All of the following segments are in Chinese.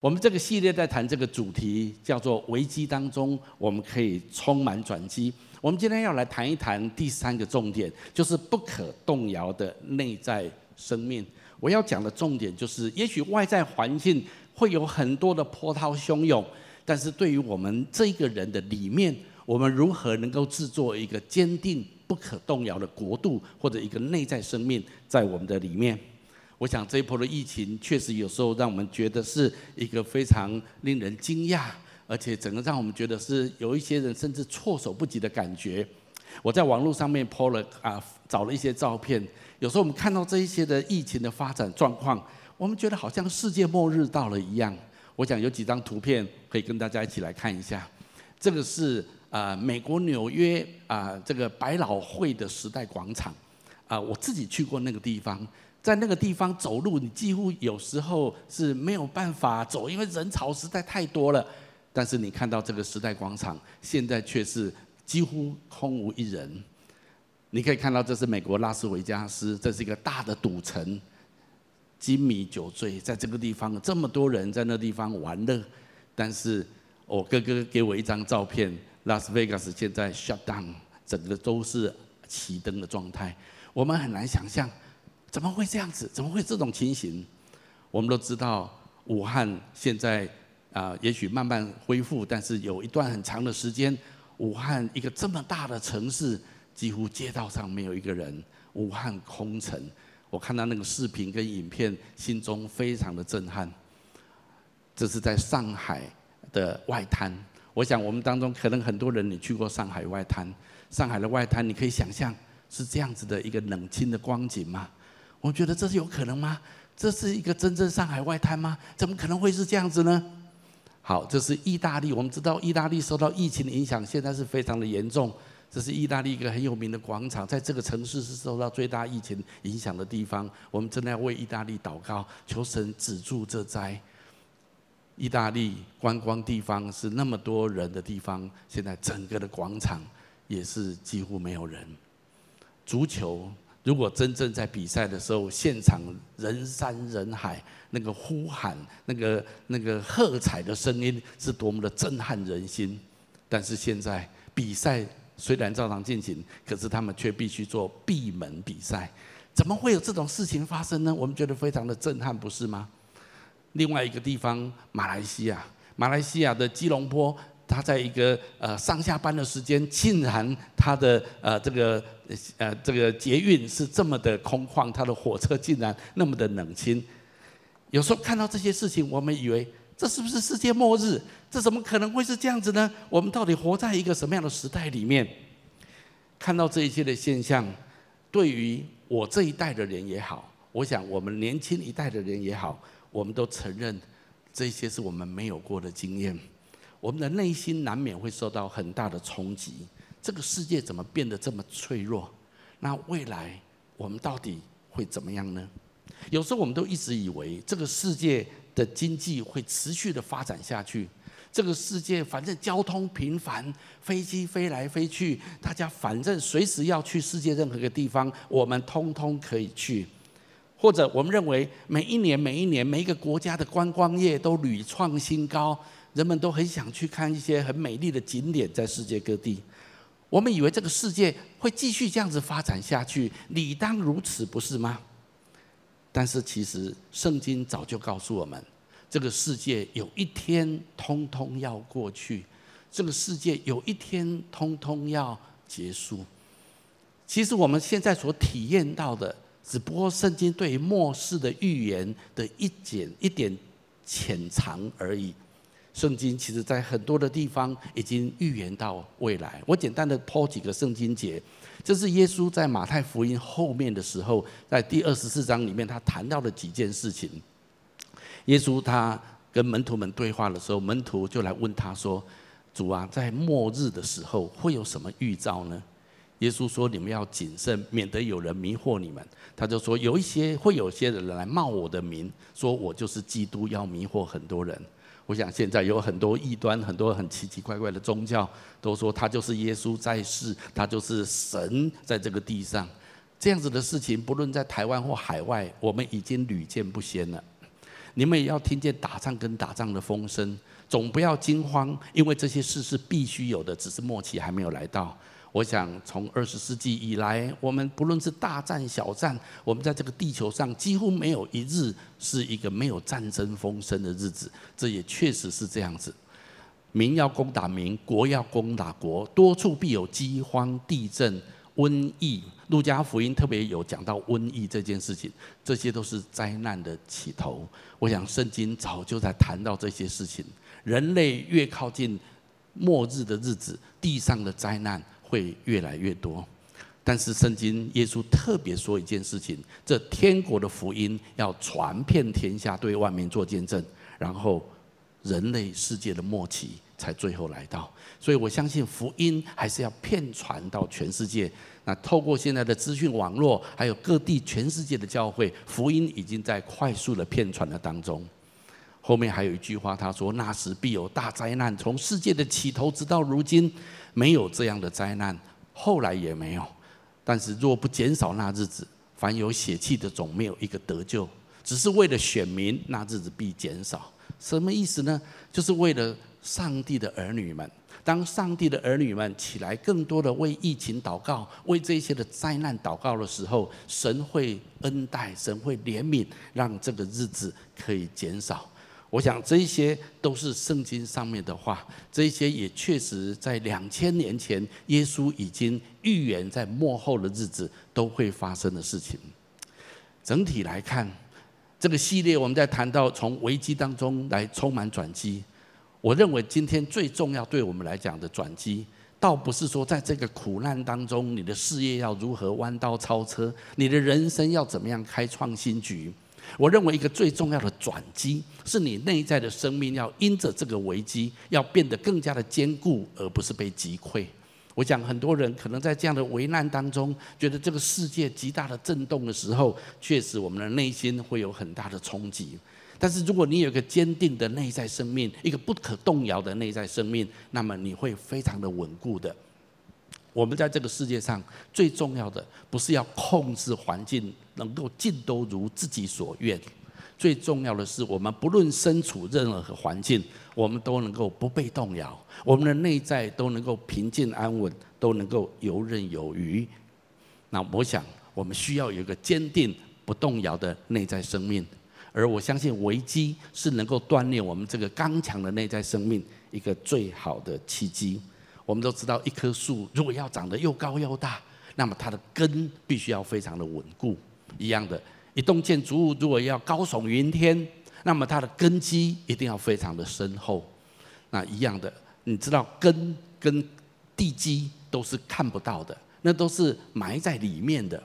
我们这个系列在谈这个主题，叫做危机当中我们可以充满转机。我们今天要来谈一谈第三个重点，就是不可动摇的内在生命。我要讲的重点就是，也许外在环境会有很多的波涛汹涌，但是对于我们这个人的里面，我们如何能够制作一个坚定不可动摇的国度，或者一个内在生命在我们的里面？我想这一波的疫情确实有时候让我们觉得是一个非常令人惊讶，而且整个让我们觉得是有一些人甚至措手不及的感觉。我在网络上面 po 了啊，找了一些照片。有时候我们看到这一些的疫情的发展状况，我们觉得好像世界末日到了一样。我想有几张图片可以跟大家一起来看一下。这个是啊，美国纽约啊，这个百老汇的时代广场啊，我自己去过那个地方。在那个地方走路，你几乎有时候是没有办法走，因为人潮实在太多了。但是你看到这个时代广场，现在却是几乎空无一人。你可以看到，这是美国拉斯维加斯，这是一个大的赌城，金迷酒醉，在这个地方这么多人在那地方玩乐。但是我哥哥给我一张照片，拉斯维加斯现在 shut down，整个都是熄灯的状态。我们很难想象。怎么会这样子？怎么会这种情形？我们都知道，武汉现在啊，也许慢慢恢复，但是有一段很长的时间，武汉一个这么大的城市，几乎街道上没有一个人，武汉空城。我看到那个视频跟影片，心中非常的震撼。这是在上海的外滩，我想我们当中可能很多人你去过上海外滩，上海的外滩，你可以想象是这样子的一个冷清的光景吗？我觉得这是有可能吗？这是一个真正上海外滩吗？怎么可能会是这样子呢？好，这是意大利。我们知道意大利受到疫情的影响，现在是非常的严重。这是意大利一个很有名的广场，在这个城市是受到最大疫情影响的地方。我们真的要为意大利祷告，求神止住这灾。意大利观光地方是那么多人的地方，现在整个的广场也是几乎没有人。足球。如果真正在比赛的时候，现场人山人海，那个呼喊、那个那个喝彩的声音是多么的震撼人心。但是现在比赛虽然照常进行，可是他们却必须做闭门比赛。怎么会有这种事情发生呢？我们觉得非常的震撼，不是吗？另外一个地方，马来西亚，马来西亚的吉隆坡。他在一个呃上下班的时间，竟然他的呃这个呃这个捷运是这么的空旷，他的火车竟然那么的冷清。有时候看到这些事情，我们以为这是不是世界末日？这怎么可能会是这样子呢？我们到底活在一个什么样的时代里面？看到这一切的现象，对于我这一代的人也好，我想我们年轻一代的人也好，我们都承认这些是我们没有过的经验。我们的内心难免会受到很大的冲击。这个世界怎么变得这么脆弱？那未来我们到底会怎么样呢？有时候我们都一直以为这个世界的经济会持续的发展下去。这个世界反正交通频繁，飞机飞来飞去，大家反正随时要去世界任何一个地方，我们通通可以去。或者我们认为每一年每一年每一个国家的观光业都屡创新高。人们都很想去看一些很美丽的景点，在世界各地。我们以为这个世界会继续这样子发展下去，理当如此，不是吗？但是其实圣经早就告诉我们，这个世界有一天通通要过去，这个世界有一天通通要结束。其实我们现在所体验到的，只不过圣经对于末世的预言的一点一点浅尝而已。圣经其实在很多的地方已经预言到未来。我简单的抛几个圣经节，这是耶稣在马太福音后面的时候，在第二十四章里面，他谈到的几件事情。耶稣他跟门徒们对话的时候，门徒就来问他说：“主啊，在末日的时候会有什么预兆呢？”耶稣说：“你们要谨慎，免得有人迷惑你们。”他就说：“有一些会有些人来冒我的名，说我就是基督，要迷惑很多人。”我想现在有很多异端，很多很奇奇怪怪的宗教，都说他就是耶稣在世，他就是神在这个地上。这样子的事情，不论在台湾或海外，我们已经屡见不鲜了。你们也要听见打仗跟打仗的风声，总不要惊慌，因为这些事是必须有的，只是末期还没有来到。我想，从二十世纪以来，我们不论是大战小战，我们在这个地球上几乎没有一日是一个没有战争风声的日子。这也确实是这样子。民要攻打民，国要攻打国，多处必有饥荒、地震、瘟疫。路加福音特别有讲到瘟疫这件事情，这些都是灾难的起头。我想，圣经早就在谈到这些事情。人类越靠近末日的日子，地上的灾难会越来越多，但是圣经耶稣特别说一件事情：这天国的福音要传遍天下，对万民做见证，然后人类世界的末期才最后来到。所以我相信福音还是要遍传到全世界。那透过现在的资讯网络，还有各地全世界的教会，福音已经在快速的遍传的当中。后面还有一句话，他说：“那时必有大灾难，从世界的起头直到如今。”没有这样的灾难，后来也没有。但是若不减少那日子，凡有血气的总没有一个得救。只是为了选民，那日子必减少。什么意思呢？就是为了上帝的儿女们。当上帝的儿女们起来，更多的为疫情祷告，为这些的灾难祷告的时候，神会恩待，神会怜悯，让这个日子可以减少。我想这些都是圣经上面的话，这些也确实在两千年前，耶稣已经预言在末后的日子都会发生的事情。整体来看，这个系列我们在谈到从危机当中来充满转机。我认为今天最重要对我们来讲的转机，倒不是说在这个苦难当中，你的事业要如何弯道超车，你的人生要怎么样开创新局。我认为一个最重要的转机，是你内在的生命要因着这个危机，要变得更加的坚固，而不是被击溃。我想很多人可能在这样的危难当中，觉得这个世界极大的震动的时候，确实我们的内心会有很大的冲击。但是如果你有一个坚定的内在生命，一个不可动摇的内在生命，那么你会非常的稳固的。我们在这个世界上最重要的，不是要控制环境，能够尽都如自己所愿。最重要的是，我们不论身处任何环境，我们都能够不被动摇，我们的内在都能够平静安稳，都能够游刃有余。那我想，我们需要有一个坚定不动摇的内在生命，而我相信危机是能够锻炼我们这个刚强的内在生命一个最好的契机。我们都知道，一棵树如果要长得又高又大，那么它的根必须要非常的稳固。一样的，一栋建筑物如果要高耸云天，那么它的根基一定要非常的深厚。那一样的，你知道根跟地基都是看不到的，那都是埋在里面的。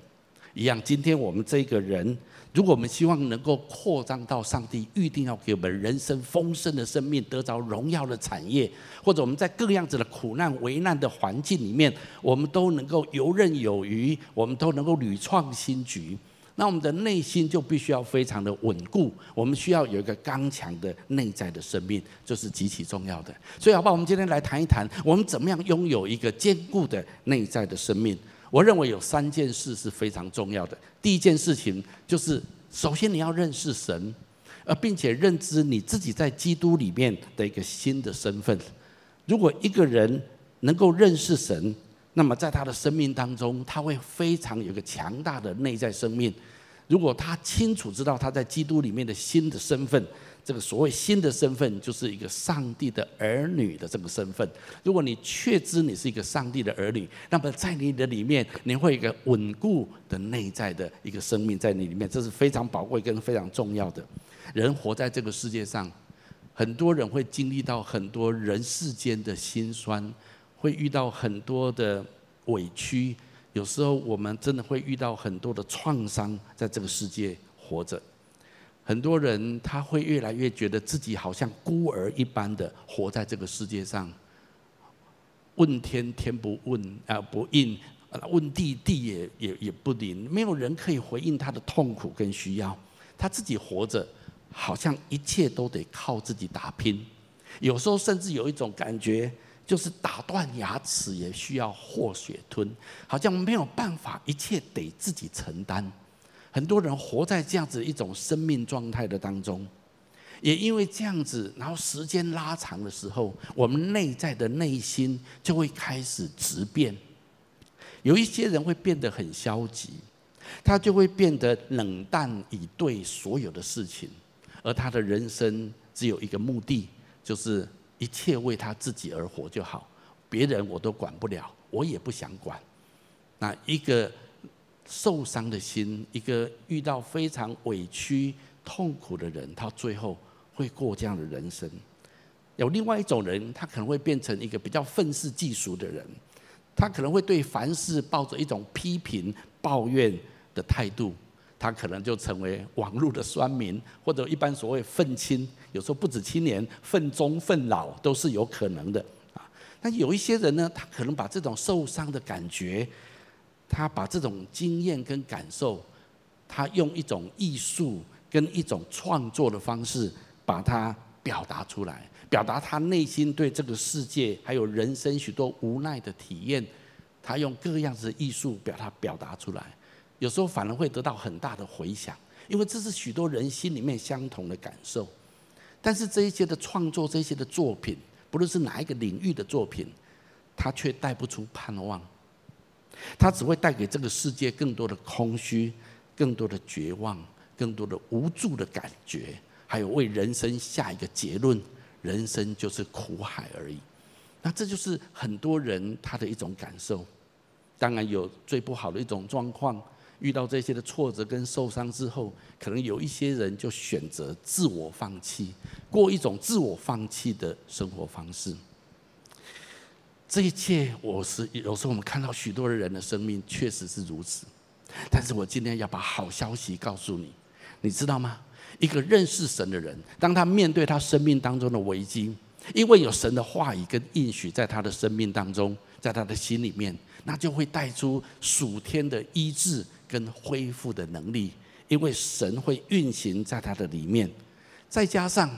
一样，今天我们这个人。如果我们希望能够扩张到上帝预定要给我们人生丰盛的生命，得着荣耀的产业，或者我们在各样子的苦难、危难的环境里面，我们都能够游刃有余，我们都能够屡创新局，那我们的内心就必须要非常的稳固。我们需要有一个刚强的内在的生命，这是极其重要的。所以，好不好？我们今天来谈一谈，我们怎么样拥有一个坚固的内在的生命。我认为有三件事是非常重要的。第一件事情就是，首先你要认识神，而并且认知你自己在基督里面的一个新的身份。如果一个人能够认识神，那么在他的生命当中，他会非常有一个强大的内在生命。如果他清楚知道他在基督里面的新的身份。这个所谓新的身份，就是一个上帝的儿女的这个身份。如果你确知你是一个上帝的儿女，那么在你的里面，你会有一个稳固的内在的一个生命在你里面，这是非常宝贵跟非常重要的。人活在这个世界上，很多人会经历到很多人世间的辛酸，会遇到很多的委屈，有时候我们真的会遇到很多的创伤，在这个世界活着。很多人他会越来越觉得自己好像孤儿一般的活在这个世界上，问天天不问啊不应，问地地也也也不灵，没有人可以回应他的痛苦跟需要，他自己活着，好像一切都得靠自己打拼，有时候甚至有一种感觉，就是打断牙齿也需要和血吞，好像没有办法，一切得自己承担。很多人活在这样子一种生命状态的当中，也因为这样子，然后时间拉长的时候，我们内在的内心就会开始质变。有一些人会变得很消极，他就会变得冷淡以对所有的事情，而他的人生只有一个目的，就是一切为他自己而活就好，别人我都管不了，我也不想管。那一个受伤的心，一个遇到非常委屈、痛苦的人，他最后会过这样的人生。有另外一种人，他可能会变成一个比较愤世嫉俗的人，他可能会对凡事抱着一种批评、抱怨的态度，他可能就成为网络的酸民，或者一般所谓愤青。有时候不止青年，愤中、愤老都是有可能的啊。那有一些人呢，他可能把这种受伤的感觉。他把这种经验跟感受，他用一种艺术跟一种创作的方式，把它表达出来，表达他内心对这个世界还有人生许多无奈的体验，他用各样子的艺术表达表达出来，有时候反而会得到很大的回响，因为这是许多人心里面相同的感受。但是这一些的创作，这些的作品，不论是哪一个领域的作品，他却带不出盼望。它只会带给这个世界更多的空虚，更多的绝望，更多的无助的感觉，还有为人生下一个结论：人生就是苦海而已。那这就是很多人他的一种感受。当然有最不好的一种状况，遇到这些的挫折跟受伤之后，可能有一些人就选择自我放弃，过一种自我放弃的生活方式。这一切，我是有时候我们看到许多人的生命确实是如此，但是我今天要把好消息告诉你，你知道吗？一个认识神的人，当他面对他生命当中的危机，因为有神的话语跟应许在他的生命当中，在他的心里面，那就会带出属天的医治跟恢复的能力，因为神会运行在他的里面，再加上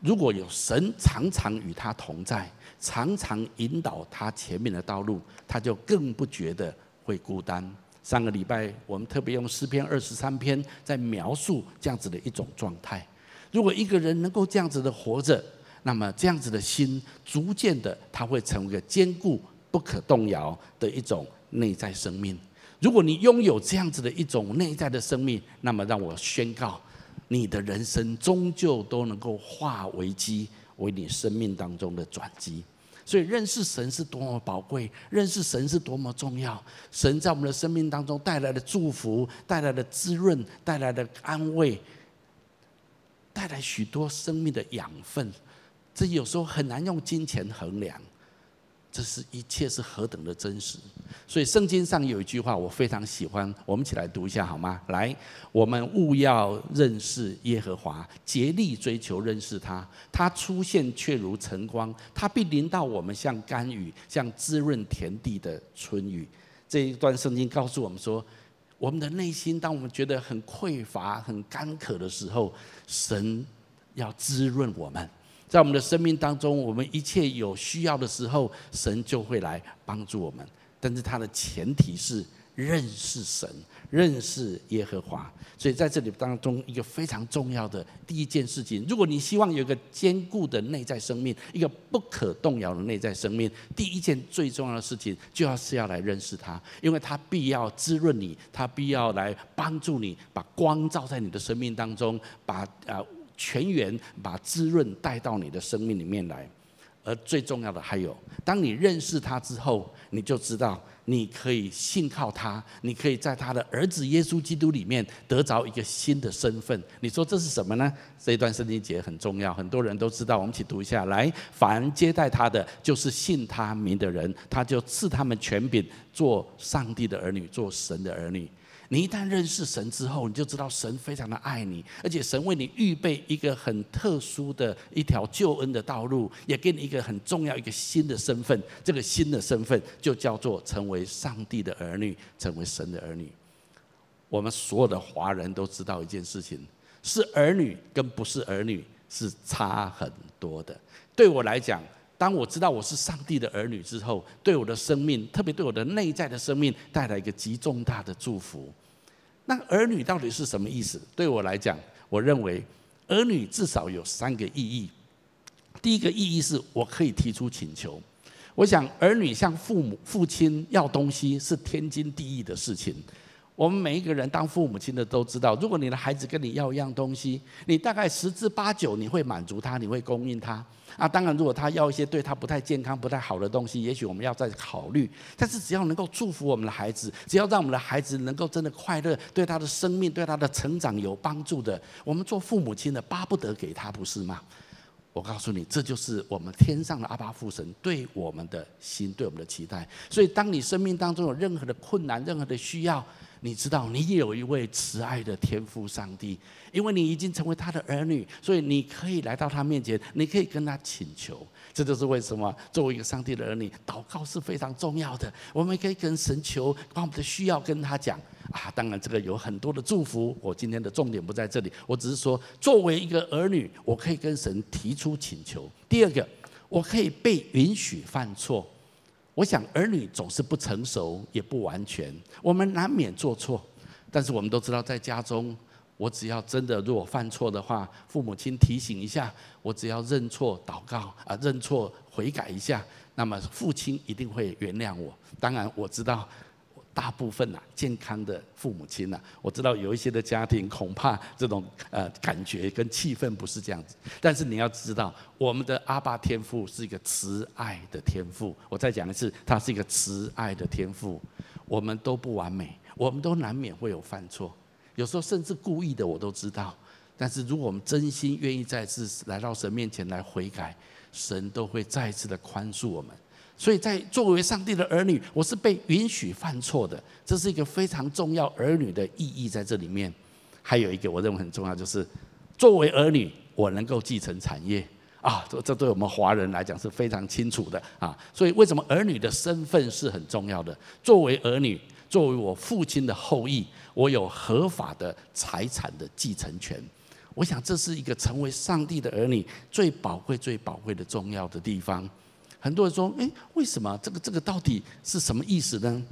如果有神常常与他同在。常常引导他前面的道路，他就更不觉得会孤单。上个礼拜我们特别用诗篇二十三篇在描述这样子的一种状态。如果一个人能够这样子的活着，那么这样子的心，逐渐的他会成为一个坚固不可动摇的一种内在生命。如果你拥有这样子的一种内在的生命，那么让我宣告，你的人生终究都能够化危机为你生命当中的转机，所以认识神是多么宝贵，认识神是多么重要。神在我们的生命当中带来的祝福，带来的滋润，带来的安慰，带来许多生命的养分，这有时候很难用金钱衡量。这是一切是何等的真实，所以圣经上有一句话我非常喜欢，我们一起来读一下好吗？来，我们务要认识耶和华，竭力追求认识他。他出现却如晨光，他必临到我们像甘雨，像滋润田地的春雨。这一段圣经告诉我们说，我们的内心当我们觉得很匮乏、很干渴的时候，神要滋润我们。在我们的生命当中，我们一切有需要的时候，神就会来帮助我们。但是它的前提是认识神，认识耶和华。所以在这里当中，一个非常重要的第一件事情，如果你希望有一个坚固的内在生命，一个不可动摇的内在生命，第一件最重要的事情，就要是要来认识他，因为他必要滋润你，他必要来帮助你，把光照在你的生命当中，把啊。全员把滋润带到你的生命里面来，而最重要的还有，当你认识他之后，你就知道你可以信靠他，你可以在他的儿子耶稣基督里面得着一个新的身份。你说这是什么呢？这一段圣经节很重要，很多人都知道。我们一起读一下来：凡接待他的，就是信他名的人，他就赐他们权柄，做上帝的儿女，做神的儿女。你一旦认识神之后，你就知道神非常的爱你，而且神为你预备一个很特殊的一条救恩的道路，也给你一个很重要一个新的身份。这个新的身份就叫做成为上帝的儿女，成为神的儿女。我们所有的华人都知道一件事情：是儿女跟不是儿女是差很多的。对我来讲，当我知道我是上帝的儿女之后，对我的生命，特别对我的内在的生命，带来一个极重大的祝福。那儿女到底是什么意思？对我来讲，我认为儿女至少有三个意义。第一个意义是我可以提出请求。我想儿女向父母、父亲要东西是天经地义的事情。我们每一个人当父母亲的都知道，如果你的孩子跟你要一样东西，你大概十之八九你会满足他，你会供应他。啊，当然，如果他要一些对他不太健康、不太好的东西，也许我们要再考虑。但是只要能够祝福我们的孩子，只要让我们的孩子能够真的快乐，对他的生命、对他的成长有帮助的，我们做父母亲的巴不得给他，不是吗？我告诉你，这就是我们天上的阿爸父神对我们的心、对我们的期待。所以，当你生命当中有任何的困难、任何的需要，你知道，你有一位慈爱的天父上帝，因为你已经成为他的儿女，所以你可以来到他面前，你可以跟他请求。这就是为什么作为一个上帝的儿女，祷告是非常重要的。我们可以跟神求，把我们的需要跟他讲啊。当然，这个有很多的祝福。我今天的重点不在这里，我只是说，作为一个儿女，我可以跟神提出请求。第二个，我可以被允许犯错。我想儿女总是不成熟，也不完全，我们难免做错。但是我们都知道，在家中，我只要真的如果犯错的话，父母亲提醒一下，我只要认错祷告啊，认错悔改一下，那么父亲一定会原谅我。当然我知道。大部分呐、健康的父母亲呐、我知道有一些的家庭恐怕这种呃感觉跟气氛不是这样子。但是你要知道，我们的阿爸天父是一个慈爱的天父。我再讲一次，他是一个慈爱的天父。我们都不完美，我们都难免会有犯错，有时候甚至故意的，我都知道。但是如果我们真心愿意再次来到神面前来悔改，神都会再次的宽恕我们。所以在作为上帝的儿女，我是被允许犯错的，这是一个非常重要儿女的意义在这里面。还有一个我认为很重要，就是作为儿女，我能够继承产业啊，这这对我们华人来讲是非常清楚的啊。所以为什么儿女的身份是很重要的？作为儿女，作为我父亲的后裔，我有合法的财产的继承权。我想这是一个成为上帝的儿女最宝贵、最宝贵的重要的地方。很多人说：“诶，为什么这个这个到底是什么意思呢？”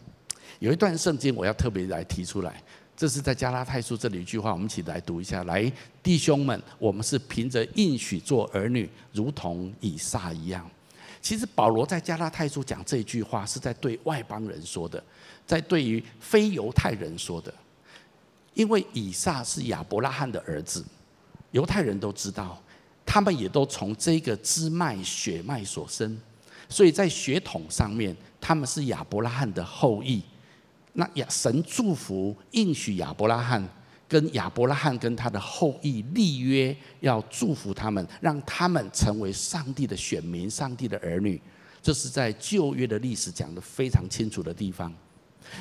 有一段圣经我要特别来提出来，这是在加拉太书这里一句话，我们一起来读一下。来，弟兄们，我们是凭着应许做儿女，如同以撒一样。其实保罗在加拉太书讲这句话，是在对外邦人说的，在对于非犹太人说的。因为以撒是亚伯拉罕的儿子，犹太人都知道，他们也都从这个支脉血脉所生。所以在血统上面，他们是亚伯拉罕的后裔。那亚神祝福应许亚伯拉罕，跟亚伯拉罕跟他的后裔立约，要祝福他们，让他们成为上帝的选民、上帝的儿女。这是在旧约的历史讲得非常清楚的地方。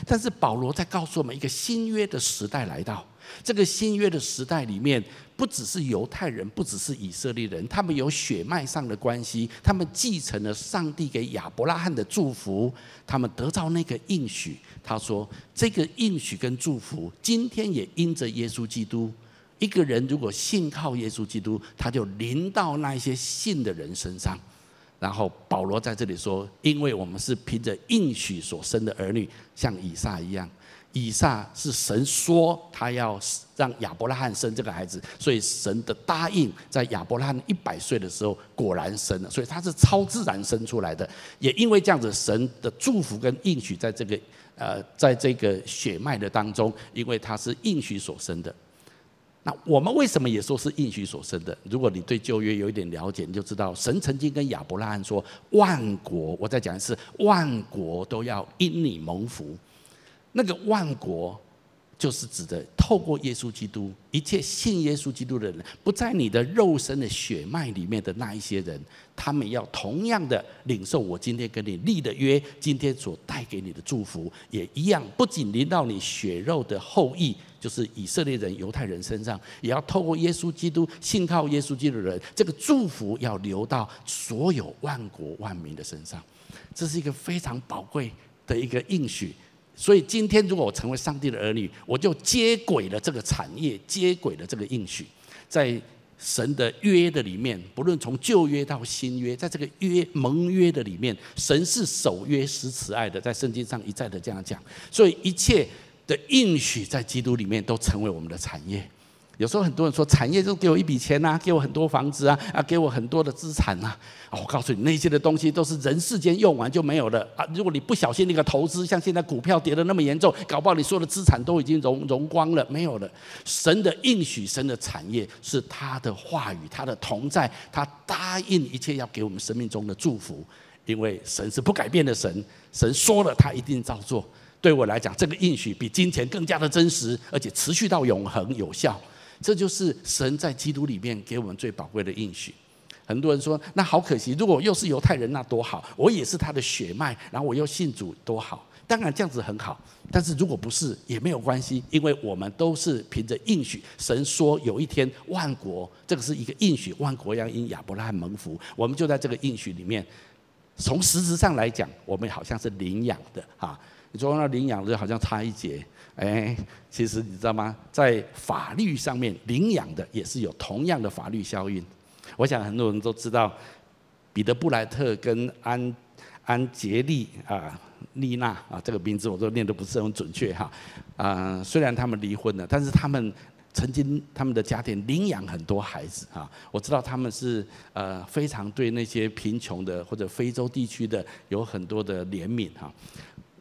但是保罗在告诉我们，一个新约的时代来到。这个新约的时代里面，不只是犹太人，不只是以色列人，他们有血脉上的关系，他们继承了上帝给亚伯拉罕的祝福，他们得到那个应许。他说，这个应许跟祝福，今天也因着耶稣基督，一个人如果信靠耶稣基督，他就临到那些信的人身上。然后保罗在这里说，因为我们是凭着应许所生的儿女，像以撒一样。以撒是神说他要让亚伯拉罕生这个孩子，所以神的答应在亚伯拉罕一百岁的时候果然生了，所以他是超自然生出来的。也因为这样子，神的祝福跟应许在这个呃，在这个血脉的当中，因为他是应许所生的。那我们为什么也说是应许所生的？如果你对旧约有一点了解，你就知道神曾经跟亚伯拉罕说：“万国，我再讲一次，万国都要因你蒙福。”那个万国，就是指的透过耶稣基督，一切信耶稣基督的人，不在你的肉身的血脉里面的那一些人，他们要同样的领受我今天跟你立的约，今天所带给你的祝福，也一样，不仅临到你血肉的后裔，就是以色列人、犹太人身上，也要透过耶稣基督信靠耶稣基督的人，这个祝福要流到所有万国万民的身上，这是一个非常宝贵的一个应许。所以今天，如果我成为上帝的儿女，我就接轨了这个产业，接轨了这个应许，在神的约的里面，不论从旧约到新约，在这个约盟约的里面，神是守约施慈爱的，在圣经上一再的这样讲。所以一切的应许在基督里面都成为我们的产业。有时候很多人说，产业就给我一笔钱呐，给我很多房子啊，啊，给我很多的资产呐。啊，我告诉你，那些的东西都是人世间用完就没有了啊。如果你不小心那个投资，像现在股票跌得那么严重，搞不好你所有的资产都已经融融光了，没有了。神的应许，神的产业是他的话语，他的同在，他答应一切要给我们生命中的祝福，因为神是不改变的神，神说了他一定照做。对我来讲，这个应许比金钱更加的真实，而且持续到永恒有效。这就是神在基督里面给我们最宝贵的应许。很多人说，那好可惜，如果又是犹太人，那多好，我也是他的血脉，然后我又信主，多好。当然这样子很好，但是如果不是也没有关系，因为我们都是凭着应许。神说有一天万国，这个是一个应许，万国要因亚伯拉罕蒙福。我们就在这个应许里面，从实质上来讲，我们好像是领养的哈。你说那领养的好像差一截。哎，其实你知道吗？在法律上面，领养的也是有同样的法律效应。我想很多人都知道，彼得布莱特跟安安杰丽啊丽娜啊这个名字我都念得不是很准确哈。啊，虽然他们离婚了，但是他们曾经他们的家庭领养很多孩子啊。我知道他们是呃非常对那些贫穷的或者非洲地区的有很多的怜悯哈。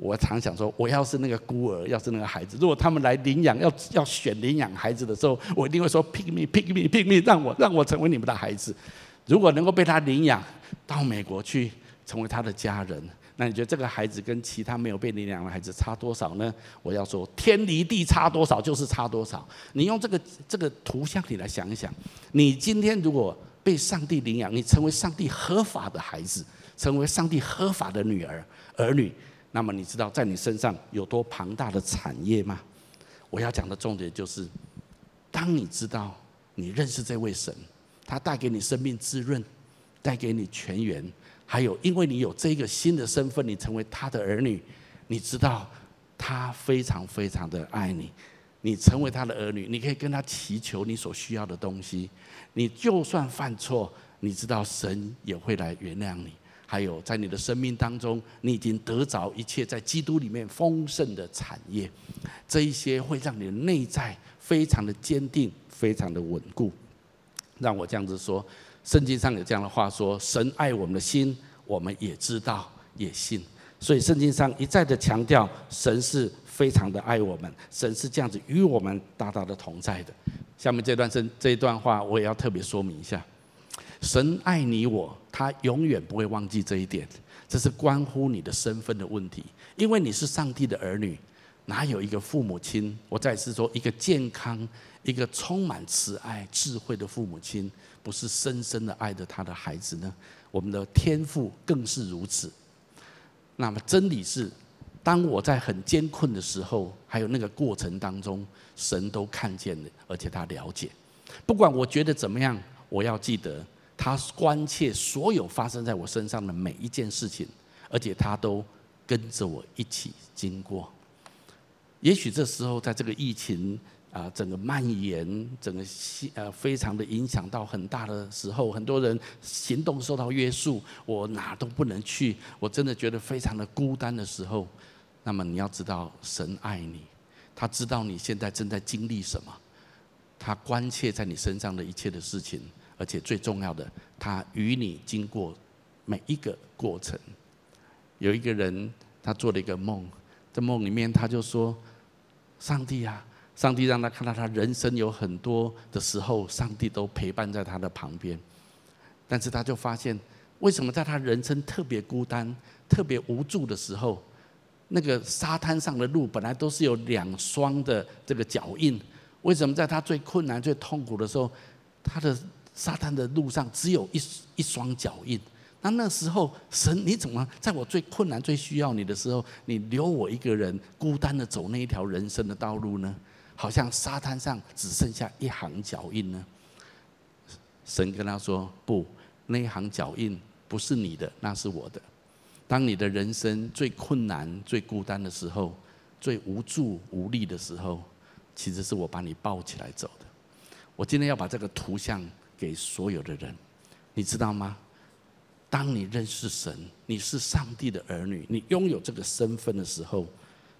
我常想说，我要是那个孤儿，要是那个孩子，如果他们来领养，要要选领养孩子的时候，我一定会说：pick me，pick me，pick me，让我让我成为你们的孩子。如果能够被他领养到美国去，成为他的家人，那你觉得这个孩子跟其他没有被领养的孩子差多少呢？我要说，天离地差多少就是差多少。你用这个这个图像你来想一想，你今天如果被上帝领养，你成为上帝合法的孩子，成为上帝合法的女儿儿女。那么你知道在你身上有多庞大的产业吗？我要讲的重点就是，当你知道你认识这位神，他带给你生命滋润，带给你全源，还有因为你有这个新的身份，你成为他的儿女，你知道他非常非常的爱你，你成为他的儿女，你可以跟他祈求你所需要的东西，你就算犯错，你知道神也会来原谅你。还有，在你的生命当中，你已经得着一切在基督里面丰盛的产业，这一些会让你的内在非常的坚定，非常的稳固。让我这样子说，圣经上有这样的话说：神爱我们的心，我们也知道，也信。所以圣经上一再的强调，神是非常的爱我们，神是这样子与我们大大的同在的。下面这段圣这一段话，我也要特别说明一下。神爱你我，他永远不会忘记这一点。这是关乎你的身份的问题，因为你是上帝的儿女，哪有一个父母亲？我再次说，一个健康、一个充满慈爱、智慧的父母亲，不是深深的爱着他的孩子呢？我们的天赋更是如此。那么真理是，当我在很艰困的时候，还有那个过程当中，神都看见了，而且他了解。不管我觉得怎么样，我要记得。他关切所有发生在我身上的每一件事情，而且他都跟着我一起经过。也许这时候，在这个疫情啊，整个蔓延，整个呃非常的影响到很大的时候，很多人行动受到约束，我哪都不能去，我真的觉得非常的孤单的时候，那么你要知道，神爱你，他知道你现在正在经历什么，他关切在你身上的一切的事情。而且最重要的，他与你经过每一个过程。有一个人，他做了一个梦，在梦里面他就说：“上帝啊，上帝让他看到他人生有很多的时候，上帝都陪伴在他的旁边。但是他就发现，为什么在他人生特别孤单、特别无助的时候，那个沙滩上的路本来都是有两双的这个脚印，为什么在他最困难、最痛苦的时候，他的沙滩的路上只有一一双脚印，那那时候神，你怎么在我最困难、最需要你的时候，你留我一个人孤单的走那一条人生的道路呢？好像沙滩上只剩下一行脚印呢。神跟他说：“不，那一行脚印不是你的，那是我的。当你的人生最困难、最孤单的时候，最无助无力的时候，其实是我把你抱起来走的。我今天要把这个图像。”给所有的人，你知道吗？当你认识神，你是上帝的儿女，你拥有这个身份的时候，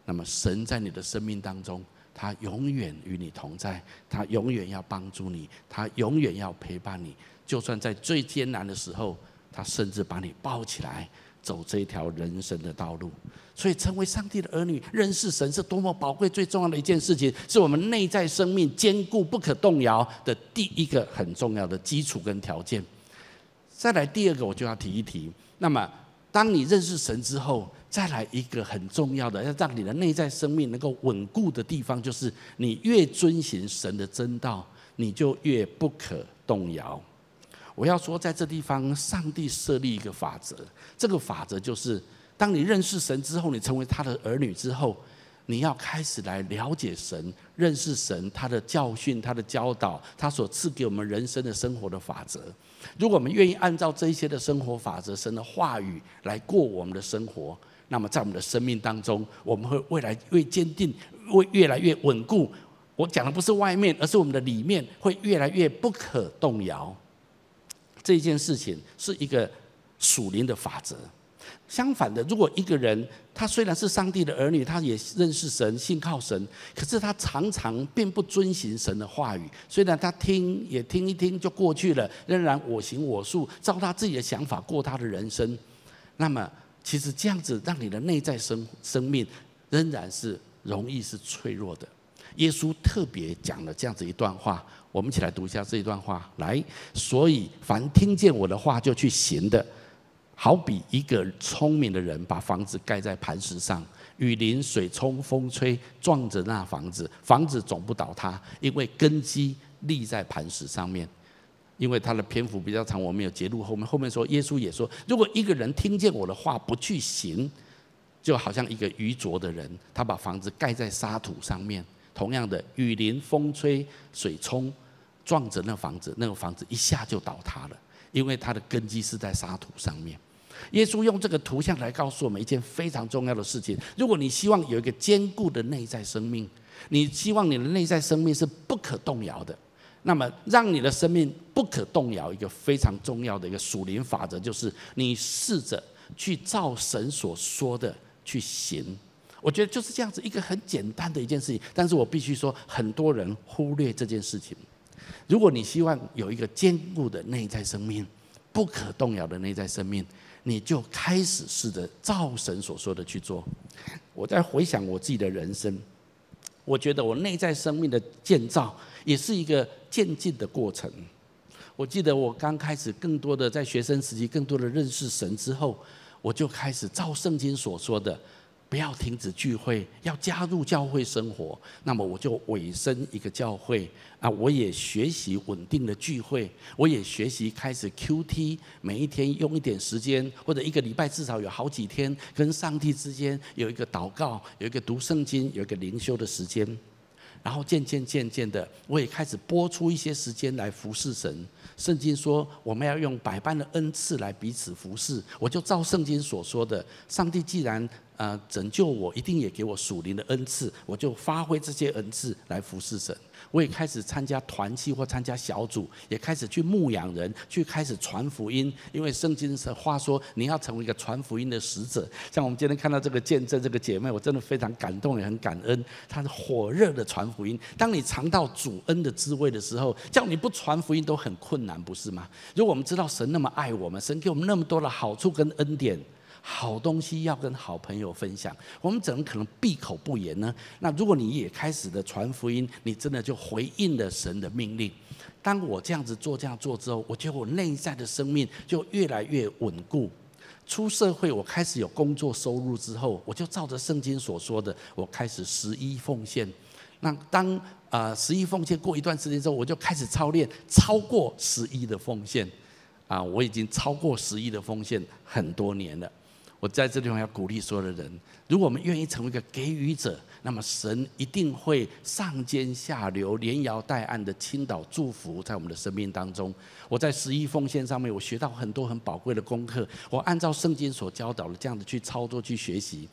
那么神在你的生命当中他永远与你同在，他永远要帮助你，他永远要陪伴你。就算在最艰难的时候，他甚至把你抱起来，走这条人生的道路。所以，成为上帝的儿女，认识神是多么宝贵、最重要的一件事情，是我们内在生命坚固不可动摇的第一个很重要的基础跟条件。再来第二个，我就要提一提。那么，当你认识神之后，再来一个很重要的，要让你的内在生命能够稳固的地方，就是你越遵循神的真道，你就越不可动摇。我要说，在这地方，上帝设立一个法则，这个法则就是。当你认识神之后，你成为他的儿女之后，你要开始来了解神、认识神，他的教训、他的教导，他所赐给我们人生的生活的法则。如果我们愿意按照这些的生活法则、神的话语来过我们的生活，那么在我们的生命当中，我们会未来越坚定，会越来越稳固。我讲的不是外面，而是我们的里面会越来越不可动摇。这件事情是一个属灵的法则。相反的，如果一个人他虽然是上帝的儿女，他也认识神、信靠神，可是他常常并不遵行神的话语。虽然他听也听一听就过去了，仍然我行我素，照他自己的想法过他的人生。那么，其实这样子让你的内在生生命仍然是容易是脆弱的。耶稣特别讲了这样子一段话，我们一起来读一下这一段话。来，所以凡听见我的话就去行的。好比一个聪明的人把房子盖在磐石上，雨淋、水冲、风吹，撞着那房子，房子总不倒塌，因为根基立在磐石上面。因为他的篇幅比较长，我没有节录后面。后面说，耶稣也说，如果一个人听见我的话不去行，就好像一个愚拙的人，他把房子盖在沙土上面。同样的，雨淋、风吹、水冲，撞着那房子，那个房子一下就倒塌了。因为它的根基是在沙土上面，耶稣用这个图像来告诉我们一件非常重要的事情：如果你希望有一个坚固的内在生命，你希望你的内在生命是不可动摇的，那么让你的生命不可动摇，一个非常重要的一个属灵法则就是你试着去照神所说的去行。我觉得就是这样子一个很简单的一件事情，但是我必须说，很多人忽略这件事情。如果你希望有一个坚固的内在生命，不可动摇的内在生命，你就开始试着照神所说的去做。我在回想我自己的人生，我觉得我内在生命的建造也是一个渐进的过程。我记得我刚开始更多的在学生时期，更多的认识神之后，我就开始照圣经所说的。不要停止聚会，要加入教会生活。那么我就委身一个教会啊，我也学习稳定的聚会，我也学习开始 QT，每一天用一点时间，或者一个礼拜至少有好几天跟上帝之间有一个祷告，有一个读圣经，有一个灵修的时间。然后渐渐渐渐的，我也开始拨出一些时间来服侍神。圣经说我们要用百般的恩赐来彼此服侍，我就照圣经所说的，上帝既然。呃，拯救我一定也给我属灵的恩赐，我就发挥这些恩赐来服侍神。我也开始参加团契或参加小组，也开始去牧养人，去开始传福音。因为圣经的话说，你要成为一个传福音的使者。像我们今天看到这个见证，这个姐妹，我真的非常感动，也很感恩。她是火热的传福音。当你尝到主恩的滋味的时候，叫你不传福音都很困难，不是吗？如果我们知道神那么爱我们，神给我们那么多的好处跟恩典。好东西要跟好朋友分享，我们怎么可能闭口不言呢？那如果你也开始的传福音，你真的就回应了神的命令。当我这样子做、这样做之后，我觉得我内在的生命就越来越稳固。出社会，我开始有工作收入之后，我就照着圣经所说的，我开始十一奉献。那当啊十一奉献过一段时间之后，我就开始操练超过十一的奉献。啊，我已经超过十一的奉献很多年了。我在这地方要鼓励所有的人，如果我们愿意成为一个给予者，那么神一定会上尖下流、连摇带按的倾倒祝福在我们的生命当中。我在十一奉献上面，我学到很多很宝贵的功课。我按照圣经所教导的这样子去操作、去学习。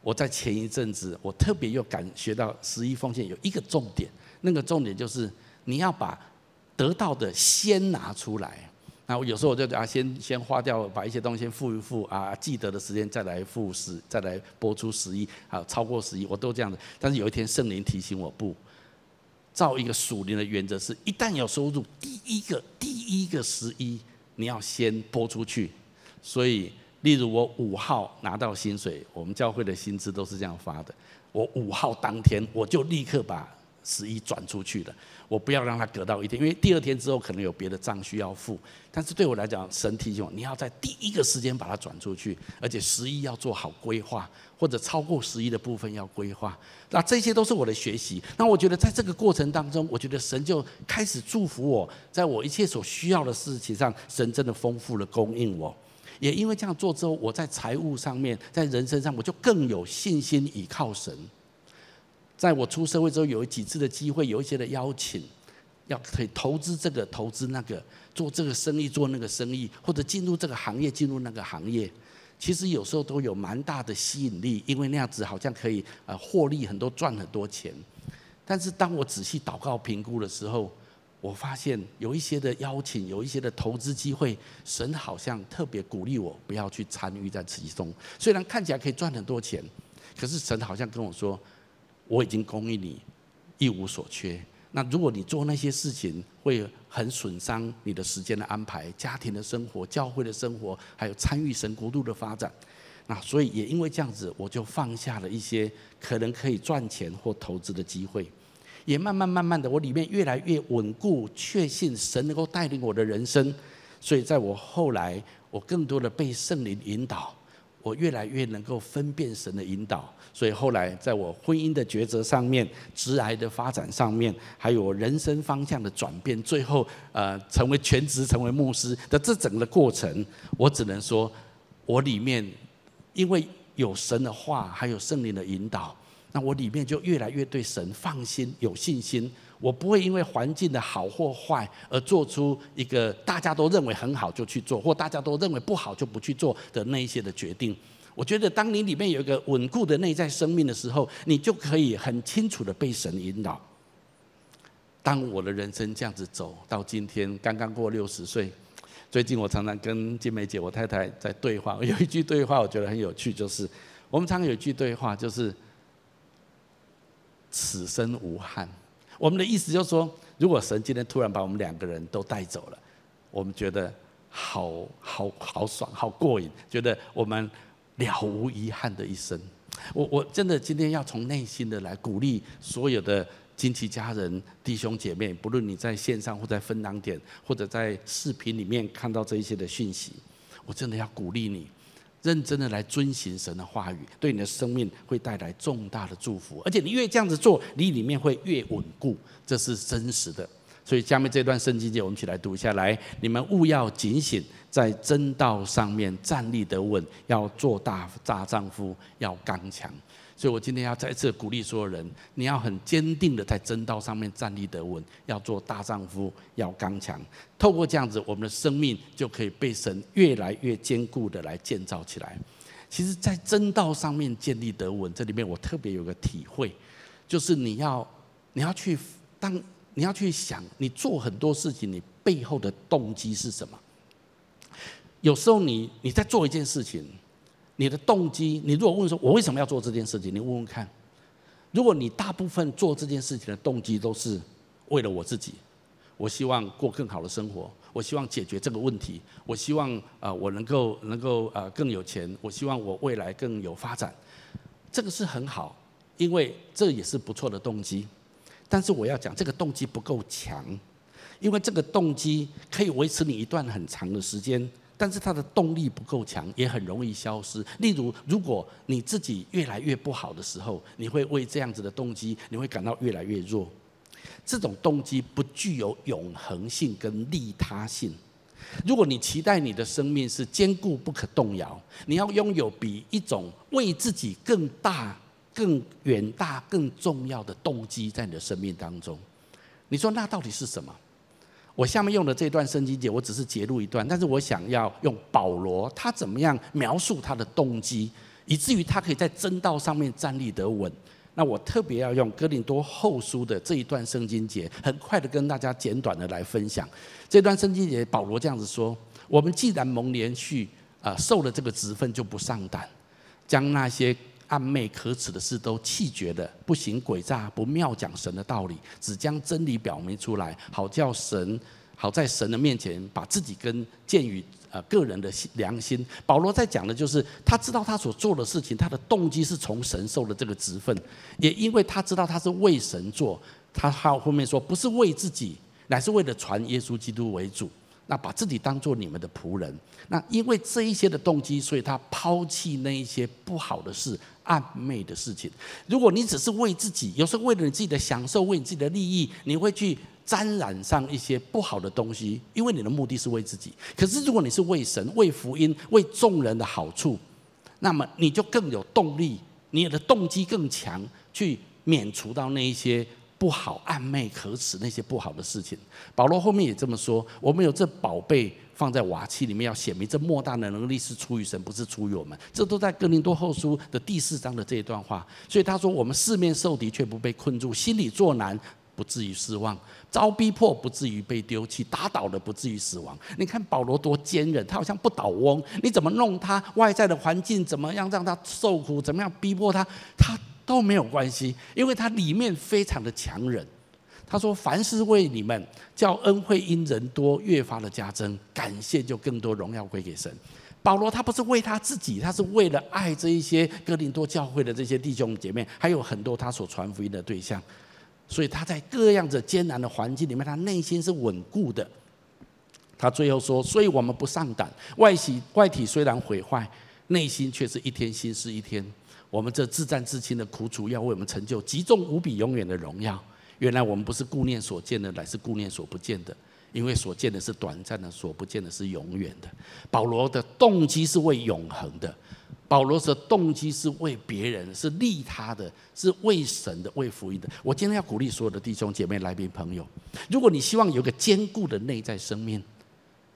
我在前一阵子，我特别又感学到十一奉献有一个重点，那个重点就是你要把得到的先拿出来。那我有时候我就啊，先先花掉，把一些东西先付一付啊，记得的时间再来付十，再来拨出十一，啊，超过十一我都这样子。但是有一天圣灵提醒我不，照一个属灵的原则是，一旦有收入，第一个第一个十一你要先拨出去。所以，例如我五号拿到薪水，我们教会的薪资都是这样发的。我五号当天我就立刻把十一转出去了。我不要让他隔到一天，因为第二天之后可能有别的账需要付。但是对我来讲，神提醒我，你要在第一个时间把它转出去，而且十一要做好规划，或者超过十一的部分要规划。那这些都是我的学习。那我觉得在这个过程当中，我觉得神就开始祝福我，在我一切所需要的事情上，神真的丰富了供应我。也因为这样做之后，我在财务上面，在人生上，我就更有信心倚靠神。在我出社会之后，有几次的机会，有一些的邀请，要可以投资这个，投资那个，做这个生意，做那个生意，或者进入这个行业，进入那个行业，其实有时候都有蛮大的吸引力，因为那样子好像可以呃获利很多，赚很多钱。但是当我仔细祷告评估的时候，我发现有一些的邀请，有一些的投资机会，神好像特别鼓励我不要去参与在其中。虽然看起来可以赚很多钱，可是神好像跟我说。我已经供应你一无所缺。那如果你做那些事情，会很损伤你的时间的安排、家庭的生活、教会的生活，还有参与神国度的发展。那所以也因为这样子，我就放下了一些可能可以赚钱或投资的机会，也慢慢慢慢的，我里面越来越稳固，确信神能够带领我的人生。所以在我后来，我更多的被圣灵引导。我越来越能够分辨神的引导，所以后来在我婚姻的抉择上面、职涯的发展上面，还有我人生方向的转变，最后呃成为全职、成为牧师的这整个过程，我只能说，我里面因为有神的话，还有圣灵的引导，那我里面就越来越对神放心、有信心。我不会因为环境的好或坏而做出一个大家都认为很好就去做，或大家都认为不好就不去做的那一些的决定。我觉得，当你里面有一个稳固的内在生命的时候，你就可以很清楚的被神引导。当我的人生这样子走到今天，刚刚过六十岁，最近我常常跟金梅姐我太太在对话，有一句对话我觉得很有趣，就是我们常常有一句对话，就是“此生无憾”。我们的意思就是说，如果神今天突然把我们两个人都带走了，我们觉得好好好爽，好过瘾，觉得我们了无遗憾的一生。我我真的今天要从内心的来鼓励所有的亲戚家人、弟兄姐妹，不论你在线上或在分堂点，或者在视频里面看到这一些的讯息，我真的要鼓励你。认真的来遵行神的话语，对你的生命会带来重大的祝福。而且你越这样子做，你里面会越稳固，这是真实的。所以下面这段圣经节，我们一起来读一下来。你们务要警醒，在真道上面站立得稳，要做大大丈夫，要刚强。所以我今天要再次鼓励所有人，你要很坚定的在真道上面站立得稳，要做大丈夫，要刚强。透过这样子，我们的生命就可以被神越来越坚固的来建造起来。其实，在真道上面建立得稳，这里面我特别有个体会，就是你要你要去当你要去想，你做很多事情，你背后的动机是什么？有时候你你在做一件事情。你的动机，你如果问说，我为什么要做这件事情？你问问看，如果你大部分做这件事情的动机都是为了我自己，我希望过更好的生活，我希望解决这个问题，我希望啊，我能够能够啊更有钱，我希望我未来更有发展，这个是很好，因为这也是不错的动机。但是我要讲，这个动机不够强，因为这个动机可以维持你一段很长的时间。但是它的动力不够强，也很容易消失。例如，如果你自己越来越不好的时候，你会为这样子的动机，你会感到越来越弱。这种动机不具有永恒性跟利他性。如果你期待你的生命是坚固不可动摇，你要拥有比一种为自己更大、更远大、更重要的动机在你的生命当中。你说那到底是什么？我下面用的这段圣经节，我只是截录一段，但是我想要用保罗他怎么样描述他的动机，以至于他可以在真道上面站立得稳，那我特别要用哥林多后书的这一段圣经节，很快的跟大家简短的来分享。这段圣经节，保罗这样子说：我们既然蒙连续啊，受了这个职分，就不上胆，将那些暗昧可耻的事都弃绝的，不行诡诈，不妙讲神的道理，只将真理表明出来，好叫神，好在神的面前把自己跟鉴于。呃，个人的良心，保罗在讲的就是他知道他所做的事情，他的动机是从神受的这个职分，也因为他知道他是为神做，他还有后面说不是为自己，乃是为了传耶稣基督为主，那把自己当做你们的仆人，那因为这一些的动机，所以他抛弃那一些不好的事、暧昧的事情。如果你只是为自己，有时候为了你自己的享受，为你自己的利益，你会去。沾染上一些不好的东西，因为你的目的是为自己。可是如果你是为神、为福音、为众人的好处，那么你就更有动力，你的动机更强，去免除到那一些不好、暧昧、可耻那些不好的事情。保罗后面也这么说：我们有这宝贝放在瓦器里面，要显明这莫大的能力是出于神，不是出于我们。这都在哥林多后书的第四章的这一段话。所以他说：我们四面受敌，却不被困住；心里作难，不至于失望。遭逼迫不至于被丢弃，打倒了不至于死亡。你看保罗多坚韧，他好像不倒翁。你怎么弄他？外在的环境怎么样让他受苦？怎么样逼迫他？他都没有关系，因为他里面非常的强忍。他说：“凡是为你们，叫恩惠因人多越发的加增，感谢就更多荣耀归给神。”保罗他不是为他自己，他是为了爱这一些哥林多教会的这些弟兄姐妹，还有很多他所传福音的对象。所以他在各样子艰难的环境里面，他内心是稳固的。他最后说：“所以我们不上胆，外体外体虽然毁坏，内心却是一天新似一天。我们这自战自亲的苦楚，要为我们成就极重无比永远的荣耀。原来我们不是顾念所见的，乃是顾念所不见的，因为所见的是短暂的，所不见的是永远的。”保罗的动机是为永恒的。保罗的动机是为别人，是利他的，是为神的，为福音的。我今天要鼓励所有的弟兄姐妹、来宾朋友，如果你希望有个坚固的内在生命，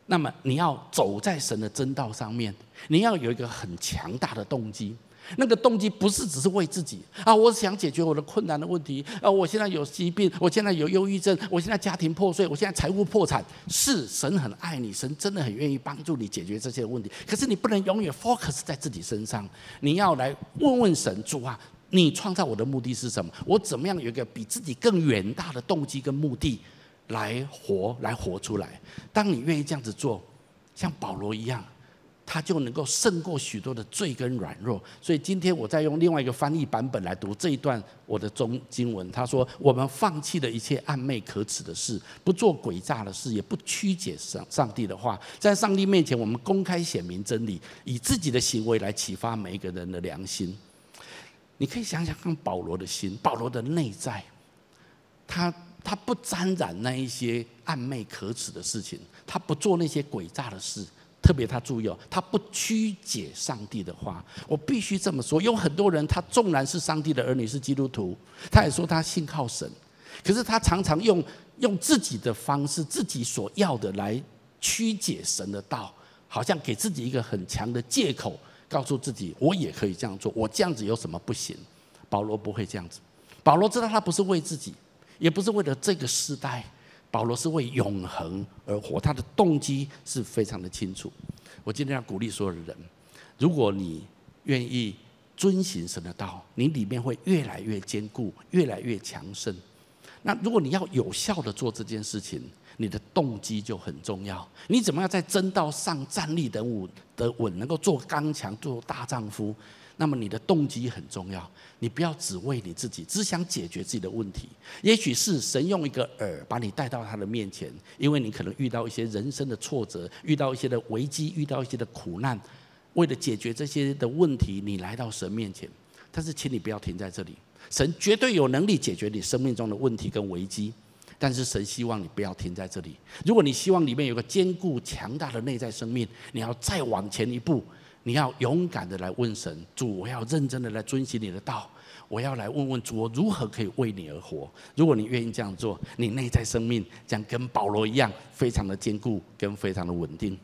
那么你要走在神的真道上面，你要有一个很强大的动机。那个动机不是只是为自己啊！我想解决我的困难的问题啊！我现在有疾病，我现在有忧郁症，我现在家庭破碎，我现在财务破产。是神很爱你，神真的很愿意帮助你解决这些问题。可是你不能永远 focus 在自己身上，你要来问问神主啊！你创造我的目的是什么？我怎么样有一个比自己更远大的动机跟目的来活，来活出来？当你愿意这样子做，像保罗一样。他就能够胜过许多的罪跟软弱，所以今天我再用另外一个翻译版本来读这一段我的中经文。他说：“我们放弃了一切暗昧可耻的事，不做诡诈的事，也不曲解上上帝的话，在上帝面前，我们公开显明真理，以自己的行为来启发每一个人的良心。”你可以想想看，保罗的心，保罗的内在，他他不沾染那一些暗昧可耻的事情，他不做那些诡诈的事。特别他注意哦，他不曲解上帝的话。我必须这么说，有很多人，他纵然是上帝的儿女，是基督徒，他也说他信靠神，可是他常常用用自己的方式，自己所要的来曲解神的道，好像给自己一个很强的借口，告诉自己我也可以这样做，我这样子有什么不行？保罗不会这样子，保罗知道他不是为自己，也不是为了这个时代。保罗是为永恒而活，他的动机是非常的清楚。我今天要鼓励所有的人，如果你愿意遵行神的道，你里面会越来越坚固，越来越强盛。那如果你要有效的做这件事情，你的动机就很重要。你怎么样在真道上站立得稳得稳，能够做刚强，做大丈夫？那么你的动机很重要，你不要只为你自己，只想解决自己的问题。也许是神用一个饵把你带到他的面前，因为你可能遇到一些人生的挫折，遇到一些的危机，遇到一些的苦难。为了解决这些的问题，你来到神面前。但是，请你不要停在这里，神绝对有能力解决你生命中的问题跟危机。但是，神希望你不要停在这里。如果你希望里面有个坚固强大的内在生命，你要再往前一步。你要勇敢的来问神，主，我要认真的来遵循你的道，我要来问问主，我如何可以为你而活？如果你愿意这样做，你内在生命将跟保罗一样，非常的坚固跟非常的稳定。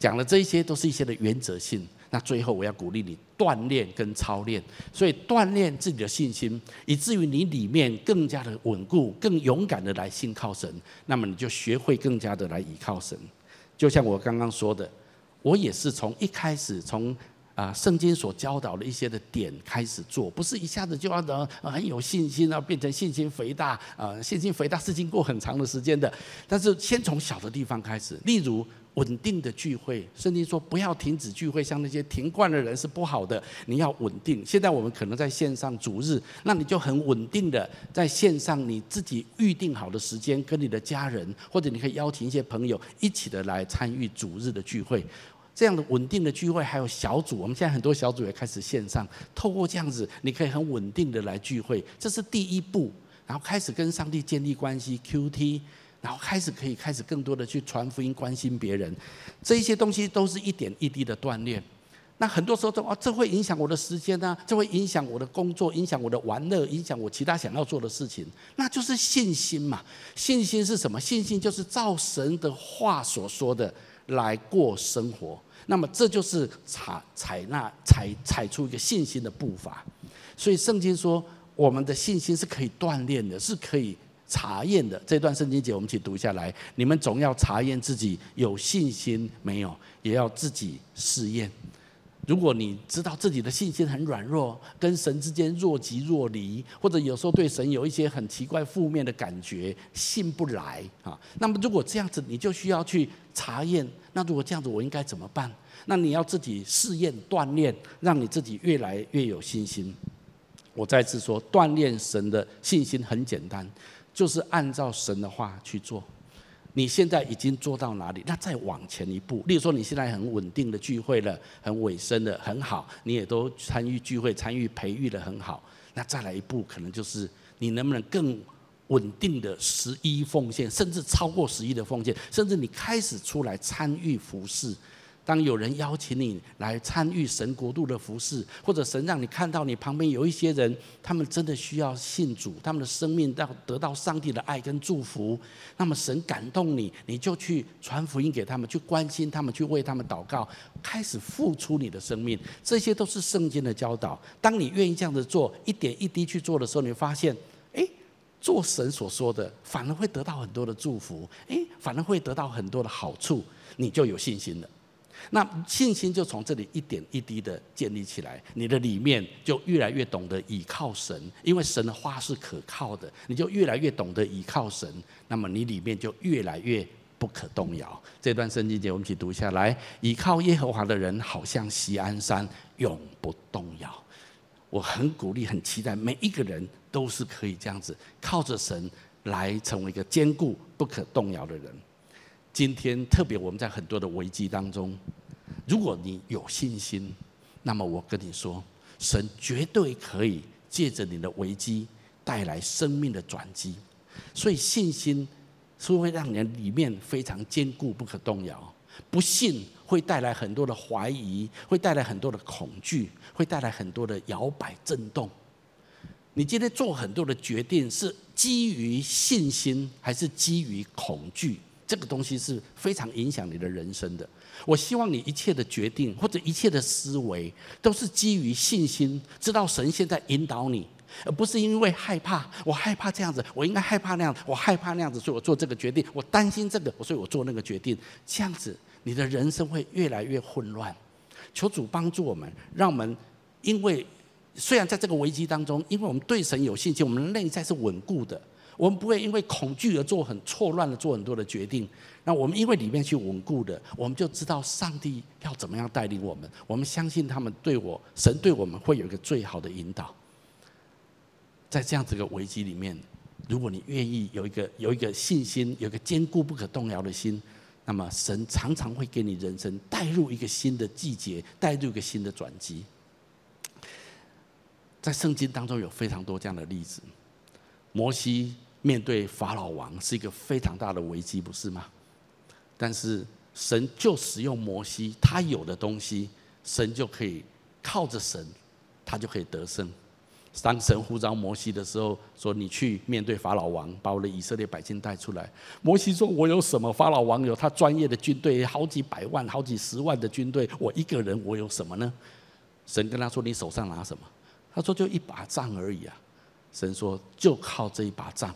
讲了这一些，都是一些的原则性。那最后我要鼓励你锻炼跟操练，所以锻炼自己的信心，以至于你里面更加的稳固，更勇敢的来信靠神。那么你就学会更加的来倚靠神。就像我刚刚说的，我也是从一开始从啊圣经所教导的一些的点开始做，不是一下子就要的很有信心啊，变成信心肥大啊，信心肥大是经过很长的时间的。但是先从小的地方开始，例如。稳定的聚会，圣经说不要停止聚会，像那些停惯的人是不好的。你要稳定。现在我们可能在线上主日，那你就很稳定的在线上，你自己预定好的时间，跟你的家人，或者你可以邀请一些朋友一起的来参与主日的聚会。这样的稳定的聚会，还有小组，我们现在很多小组也开始线上，透过这样子，你可以很稳定的来聚会，这是第一步，然后开始跟上帝建立关系，QT。然后开始可以开始更多的去传福音，关心别人，这一些东西都是一点一滴的锻炼。那很多时候说啊，这会影响我的时间呢，这会影响我的工作，影响我的玩乐，影响我其他想要做的事情。那就是信心嘛。信心是什么？信心就是照神的话所说的来过生活。那么这就是采采纳采采出一个信心的步伐。所以圣经说，我们的信心是可以锻炼的，是可以。查验的这段圣经节，我们一起读下来。你们总要查验自己有信心没有，也要自己试验。如果你知道自己的信心很软弱，跟神之间若即若离，或者有时候对神有一些很奇怪负面的感觉，信不来啊。那么如果这样子，你就需要去查验。那如果这样子，我应该怎么办？那你要自己试验锻炼，让你自己越来越有信心。我再次说，锻炼神的信心很简单。就是按照神的话去做。你现在已经做到哪里？那再往前一步。例如说，你现在很稳定的聚会了，很尾声的很好，你也都参与聚会、参与培育的很好。那再来一步，可能就是你能不能更稳定的十一奉献，甚至超过十一的奉献，甚至你开始出来参与服事。当有人邀请你来参与神国度的服事，或者神让你看到你旁边有一些人，他们真的需要信主，他们的生命要得到上帝的爱跟祝福，那么神感动你，你就去传福音给他们，去关心他们，去为他们祷告，开始付出你的生命，这些都是圣经的教导。当你愿意这样子做，一点一滴去做的时候，你发现，诶，做神所说的，反而会得到很多的祝福，诶，反而会得到很多的好处，你就有信心了。那信心就从这里一点一滴的建立起来，你的里面就越来越懂得倚靠神，因为神的话是可靠的，你就越来越懂得倚靠神，那么你里面就越来越不可动摇。这段圣经节我们一起读下来：倚靠耶和华的人，好像锡安山，永不动摇。我很鼓励，很期待每一个人都是可以这样子靠着神来成为一个坚固不可动摇的人。今天特别我们在很多的危机当中，如果你有信心，那么我跟你说，神绝对可以借着你的危机带来生命的转机。所以信心是会让人里面非常坚固不可动摇，不信会带来很多的怀疑，会带来很多的恐惧，会带来很多的摇摆震动。你今天做很多的决定是基于信心，还是基于恐惧？这个东西是非常影响你的人生的。我希望你一切的决定或者一切的思维，都是基于信心，知道神现在引导你，而不是因为害怕。我害怕这样子，我应该害怕那样，我害怕那样子，所以我做这个决定。我担心这个，所以我做那个决定。这样子，你的人生会越来越混乱。求主帮助我们，让我们因为虽然在这个危机当中，因为我们对神有信心，我们内在是稳固的。我们不会因为恐惧而做很错乱的做很多的决定。那我们因为里面去稳固的，我们就知道上帝要怎么样带领我们。我们相信他们对我，神对我们会有一个最好的引导。在这样子一个危机里面，如果你愿意有一个有一个信心，有一个坚固不可动摇的心，那么神常常会给你人生带入一个新的季节，带入一个新的转机。在圣经当中有非常多这样的例子，摩西。面对法老王是一个非常大的危机，不是吗？但是神就使用摩西，他有的东西，神就可以靠着神，他就可以得胜。当神呼召摩西的时候，说：“你去面对法老王，把我的以色列百姓带出来。”摩西说：“我有什么？法老王有他专业的军队，好几百万、好几十万的军队，我一个人，我有什么呢？”神跟他说：“你手上拿什么？”他说：“就一把杖而已啊。”神说：“就靠这一把杖，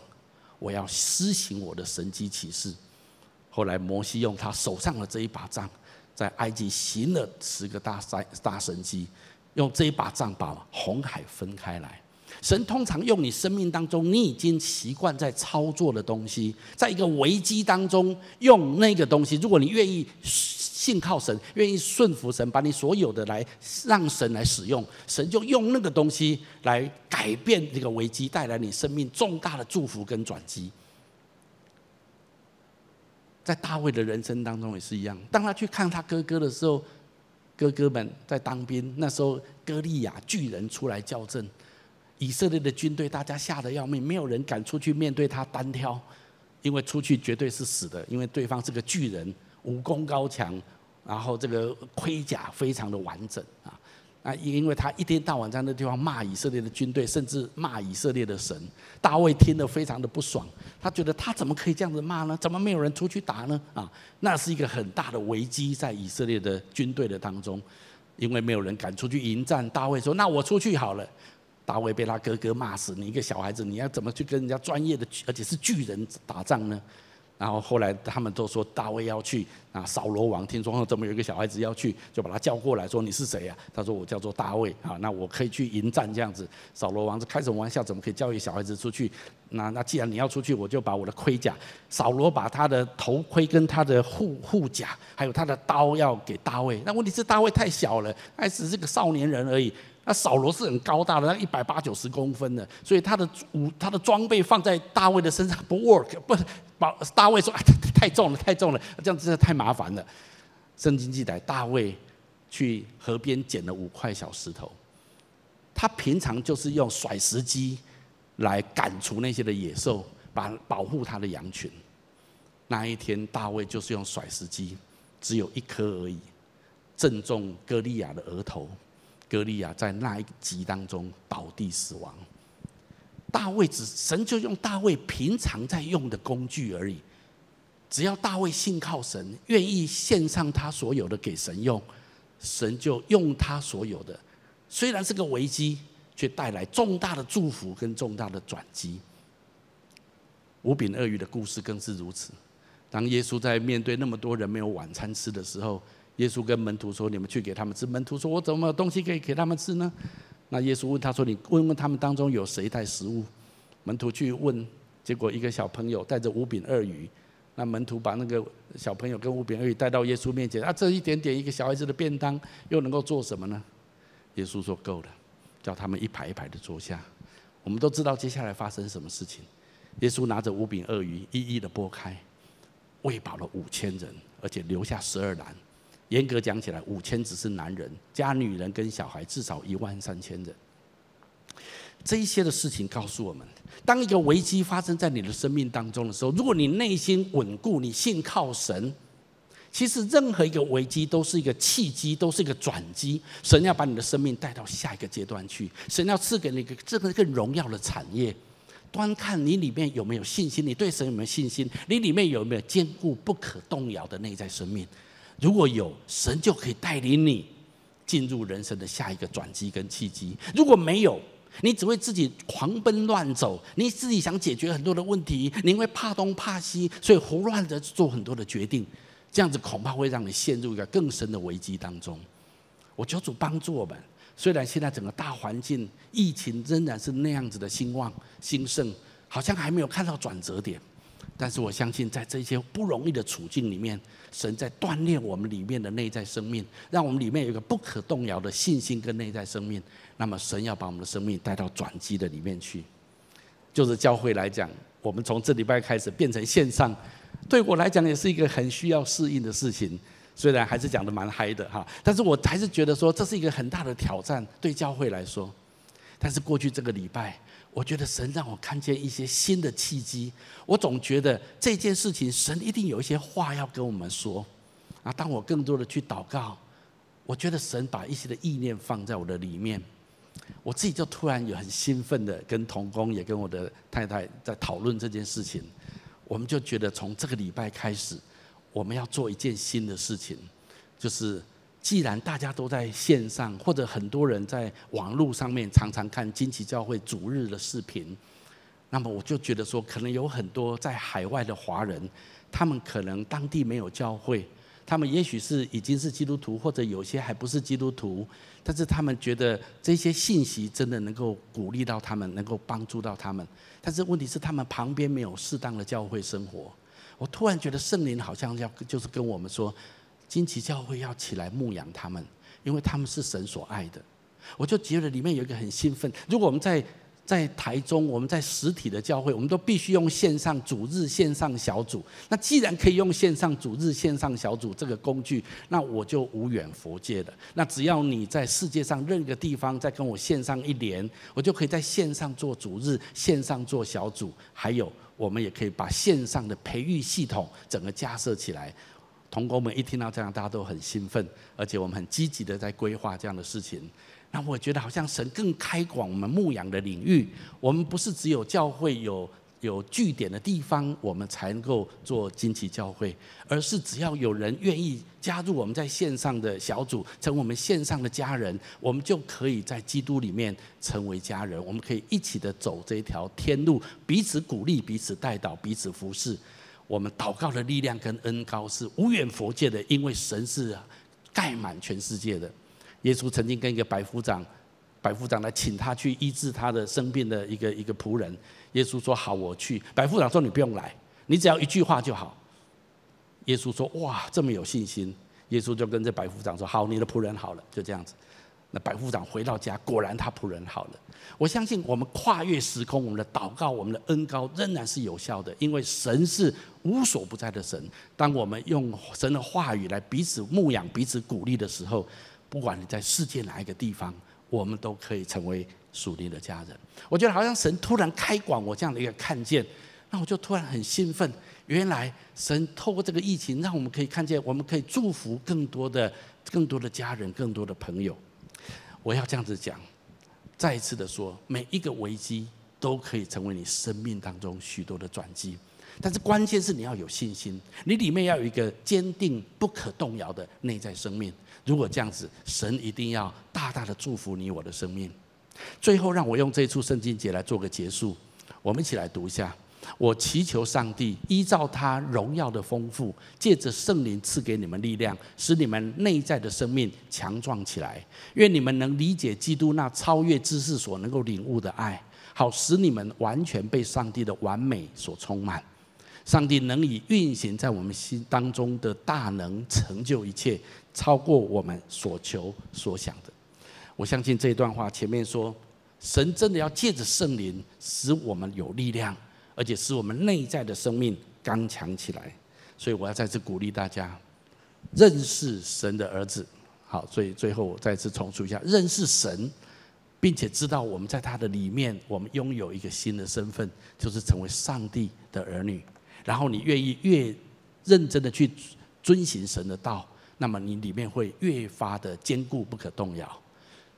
我要施行我的神机奇事。”后来摩西用他手上的这一把杖，在埃及行了十个大赛大神机。用这一把杖把红海分开来。神通常用你生命当中你已经习惯在操作的东西，在一个危机当中用那个东西。如果你愿意信靠神，愿意顺服神，把你所有的来让神来使用，神就用那个东西来改变这个危机，带来你生命重大的祝福跟转机。在大卫的人生当中也是一样，当他去看他哥哥的时候。哥哥们在当兵，那时候歌利亚巨人出来叫阵，以色列的军队大家吓得要命，没有人敢出去面对他单挑，因为出去绝对是死的，因为对方是个巨人，武功高强，然后这个盔甲非常的完整啊。啊，因为他一天到晚在那地方骂以色列的军队，甚至骂以色列的神。大卫听得非常的不爽，他觉得他怎么可以这样子骂呢？怎么没有人出去打呢？啊，那是一个很大的危机在以色列的军队的当中，因为没有人敢出去迎战。大卫说：“那我出去好了。”大卫被他哥哥骂死：“你一个小孩子，你要怎么去跟人家专业的，而且是巨人打仗呢？”然后后来他们都说大卫要去啊，扫罗王听说怎么有一个小孩子要去，就把他叫过来说，你是谁呀？他说我叫做大卫啊，那我可以去迎战这样子。扫罗王是开什么玩笑？怎么可以叫一个小孩子出去？那那既然你要出去，我就把我的盔甲。扫罗把他的头盔跟他的护护甲，还有他的刀要给大卫。那问题是大卫太小了，还只是个少年人而已。那扫罗是很高大的，他一百八九十公分的，所以他的武他的装备放在大卫的身上不 work，不，把大卫说、啊、太重了，太重了，这样真的太麻烦了。圣经记载，大卫去河边捡了五块小石头，他平常就是用甩石机来赶除那些的野兽，把保护他的羊群。那一天，大卫就是用甩石机，只有一颗而已，正中歌利亚的额头。歌利亚在那一集当中倒地死亡。大卫只神就用大卫平常在用的工具而已，只要大卫信靠神，愿意献上他所有的给神用，神就用他所有的。虽然是个危机，却带来重大的祝福跟重大的转机。五饼鳄鱼的故事更是如此。当耶稣在面对那么多人没有晚餐吃的时候，耶稣跟门徒说：“你们去给他们吃。”门徒说：“我怎么有东西可以给他们吃呢？”那耶稣问他说：“你问问他们当中有谁带食物？”门徒去问，结果一个小朋友带着五饼二鱼。那门徒把那个小朋友跟五饼二鱼带到耶稣面前。啊，这一点点一个小孩子的便当，又能够做什么呢？耶稣说：“够了，叫他们一排一排的坐下。”我们都知道接下来发生什么事情。耶稣拿着五饼二鱼，一一的拨开，喂饱了五千人，而且留下十二篮。严格讲起来，五千只是男人加女人跟小孩，至少一万三千人。这一些的事情告诉我们，当一个危机发生在你的生命当中的时候，如果你内心稳固，你信靠神，其实任何一个危机都是一个契机，都是一个转机。神要把你的生命带到下一个阶段去，神要赐给你一个这个更荣耀的产业。端看你里面有没有信心，你对神有没有信心，你里面有没有坚固不可动摇的内在生命。如果有神，就可以带领你进入人生的下一个转机跟契机；如果没有，你只会自己狂奔乱走，你自己想解决很多的问题，你会怕东怕西，所以胡乱的做很多的决定，这样子恐怕会让你陷入一个更深的危机当中。我求主帮助我们，虽然现在整个大环境疫情仍然是那样子的兴旺兴盛，好像还没有看到转折点。但是我相信，在这些不容易的处境里面，神在锻炼我们里面的内在生命，让我们里面有一个不可动摇的信心跟内在生命。那么，神要把我们的生命带到转机的里面去。就是教会来讲，我们从这礼拜开始变成线上，对我来讲也是一个很需要适应的事情。虽然还是讲得蛮嗨的哈，但是我还是觉得说这是一个很大的挑战，对教会来说。但是过去这个礼拜。我觉得神让我看见一些新的契机，我总觉得这件事情神一定有一些话要跟我们说。啊，当我更多的去祷告，我觉得神把一些的意念放在我的里面，我自己就突然有很兴奋的跟同工，也跟我的太太在讨论这件事情。我们就觉得从这个礼拜开始，我们要做一件新的事情，就是既然大家都在线上，或者很多人在网络上面常常看金旗教会主日的视频，那么我就觉得说，可能有很多在海外的华人，他们可能当地没有教会。他们也许是已经是基督徒，或者有些还不是基督徒，但是他们觉得这些信息真的能够鼓励到他们，能够帮助到他们。但是问题是，他们旁边没有适当的教会生活。我突然觉得圣灵好像要就是跟我们说，金旗教会要起来牧养他们，因为他们是神所爱的。我就觉得里面有一个很兴奋。如果我们在在台中，我们在实体的教会，我们都必须用线上主日线上小组。那既然可以用线上主日线上小组这个工具，那我就无远弗届了。那只要你在世界上任何地方再跟我线上一连，我就可以在线上做主日，线上做小组。还有，我们也可以把线上的培育系统整个架设起来。同工们一听到这样，大家都很兴奋，而且我们很积极的在规划这样的事情。那我觉得好像神更开广我们牧养的领域，我们不是只有教会有有据点的地方，我们才能够做惊奇教会，而是只要有人愿意加入我们在线上的小组，成为我们线上的家人，我们就可以在基督里面成为家人，我们可以一起的走这条天路，彼此鼓励，彼此带导，彼此服侍。我们祷告的力量跟恩膏是无远佛界的，因为神是盖满全世界的。耶稣曾经跟一个百夫长，百夫长来请他去医治他的生病的一个一个仆人。耶稣说：“好，我去。”百夫长说：“你不用来，你只要一句话就好。”耶稣说：“哇，这么有信心。”耶稣就跟这百夫长说：“好，你的仆人好了。”就这样子。那百夫长回到家，果然他仆人好了。我相信我们跨越时空，我们的祷告，我们的恩膏仍然是有效的，因为神是无所不在的神。当我们用神的话语来彼此牧养、彼此鼓励的时候，不管你在世界哪一个地方，我们都可以成为属灵的家人。我觉得好像神突然开广我这样的一个看见，那我就突然很兴奋。原来神透过这个疫情，让我们可以看见，我们可以祝福更多的、更多的家人、更多的朋友。我要这样子讲，再一次的说，每一个危机都可以成为你生命当中许多的转机。但是关键是你要有信心，你里面要有一个坚定不可动摇的内在生命。如果这样子，神一定要大大的祝福你我的生命。最后，让我用这一处圣经节来做个结束。我们一起来读一下：我祈求上帝依照他荣耀的丰富，借着圣灵赐给你们力量，使你们内在的生命强壮起来。愿你们能理解基督那超越知识所能够领悟的爱，好使你们完全被上帝的完美所充满。上帝能以运行在我们心当中的大能成就一切，超过我们所求所想的。我相信这一段话前面说，神真的要借着圣灵使我们有力量，而且使我们内在的生命刚强起来。所以我要再次鼓励大家，认识神的儿子。好，所以最后我再次重述一下：认识神，并且知道我们在他的里面，我们拥有一个新的身份，就是成为上帝的儿女。然后你愿意越认真的去遵行神的道，那么你里面会越发的坚固不可动摇。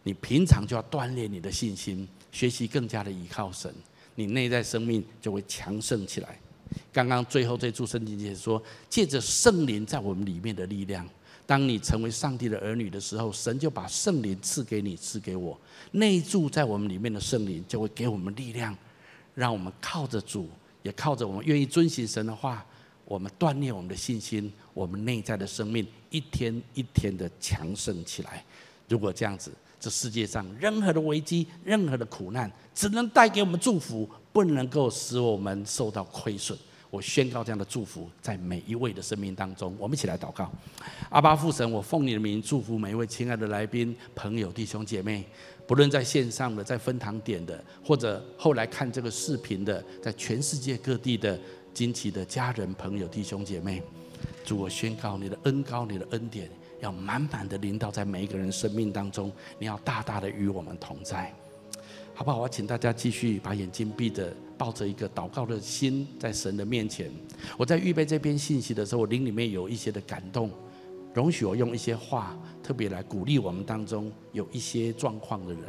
你平常就要锻炼你的信心，学习更加的依靠神，你内在生命就会强盛起来。刚刚最后这处圣经节说，借着圣灵在我们里面的力量，当你成为上帝的儿女的时候，神就把圣灵赐给你，赐给我。内住在我们里面的圣灵就会给我们力量，让我们靠着主。也靠着我们愿意遵行神的话，我们锻炼我们的信心，我们内在的生命一天一天的强盛起来。如果这样子，这世界上任何的危机、任何的苦难，只能带给我们祝福，不能够使我们受到亏损。我宣告这样的祝福在每一位的生命当中。我们一起来祷告：阿爸父神，我奉你的名祝福每一位亲爱的来宾、朋友、弟兄姐妹。不论在线上的、在分堂点的，或者后来看这个视频的，在全世界各地的金旗的家人、朋友、弟兄姐妹，主，我宣告你的恩高、你的恩典要满满的临到在每一个人生命当中，你要大大的与我们同在，好不好？我请大家继续把眼睛闭着，抱着一个祷告的心，在神的面前。我在预备这篇信息的时候，我灵里面有一些的感动。容许我用一些话特别来鼓励我们当中有一些状况的人。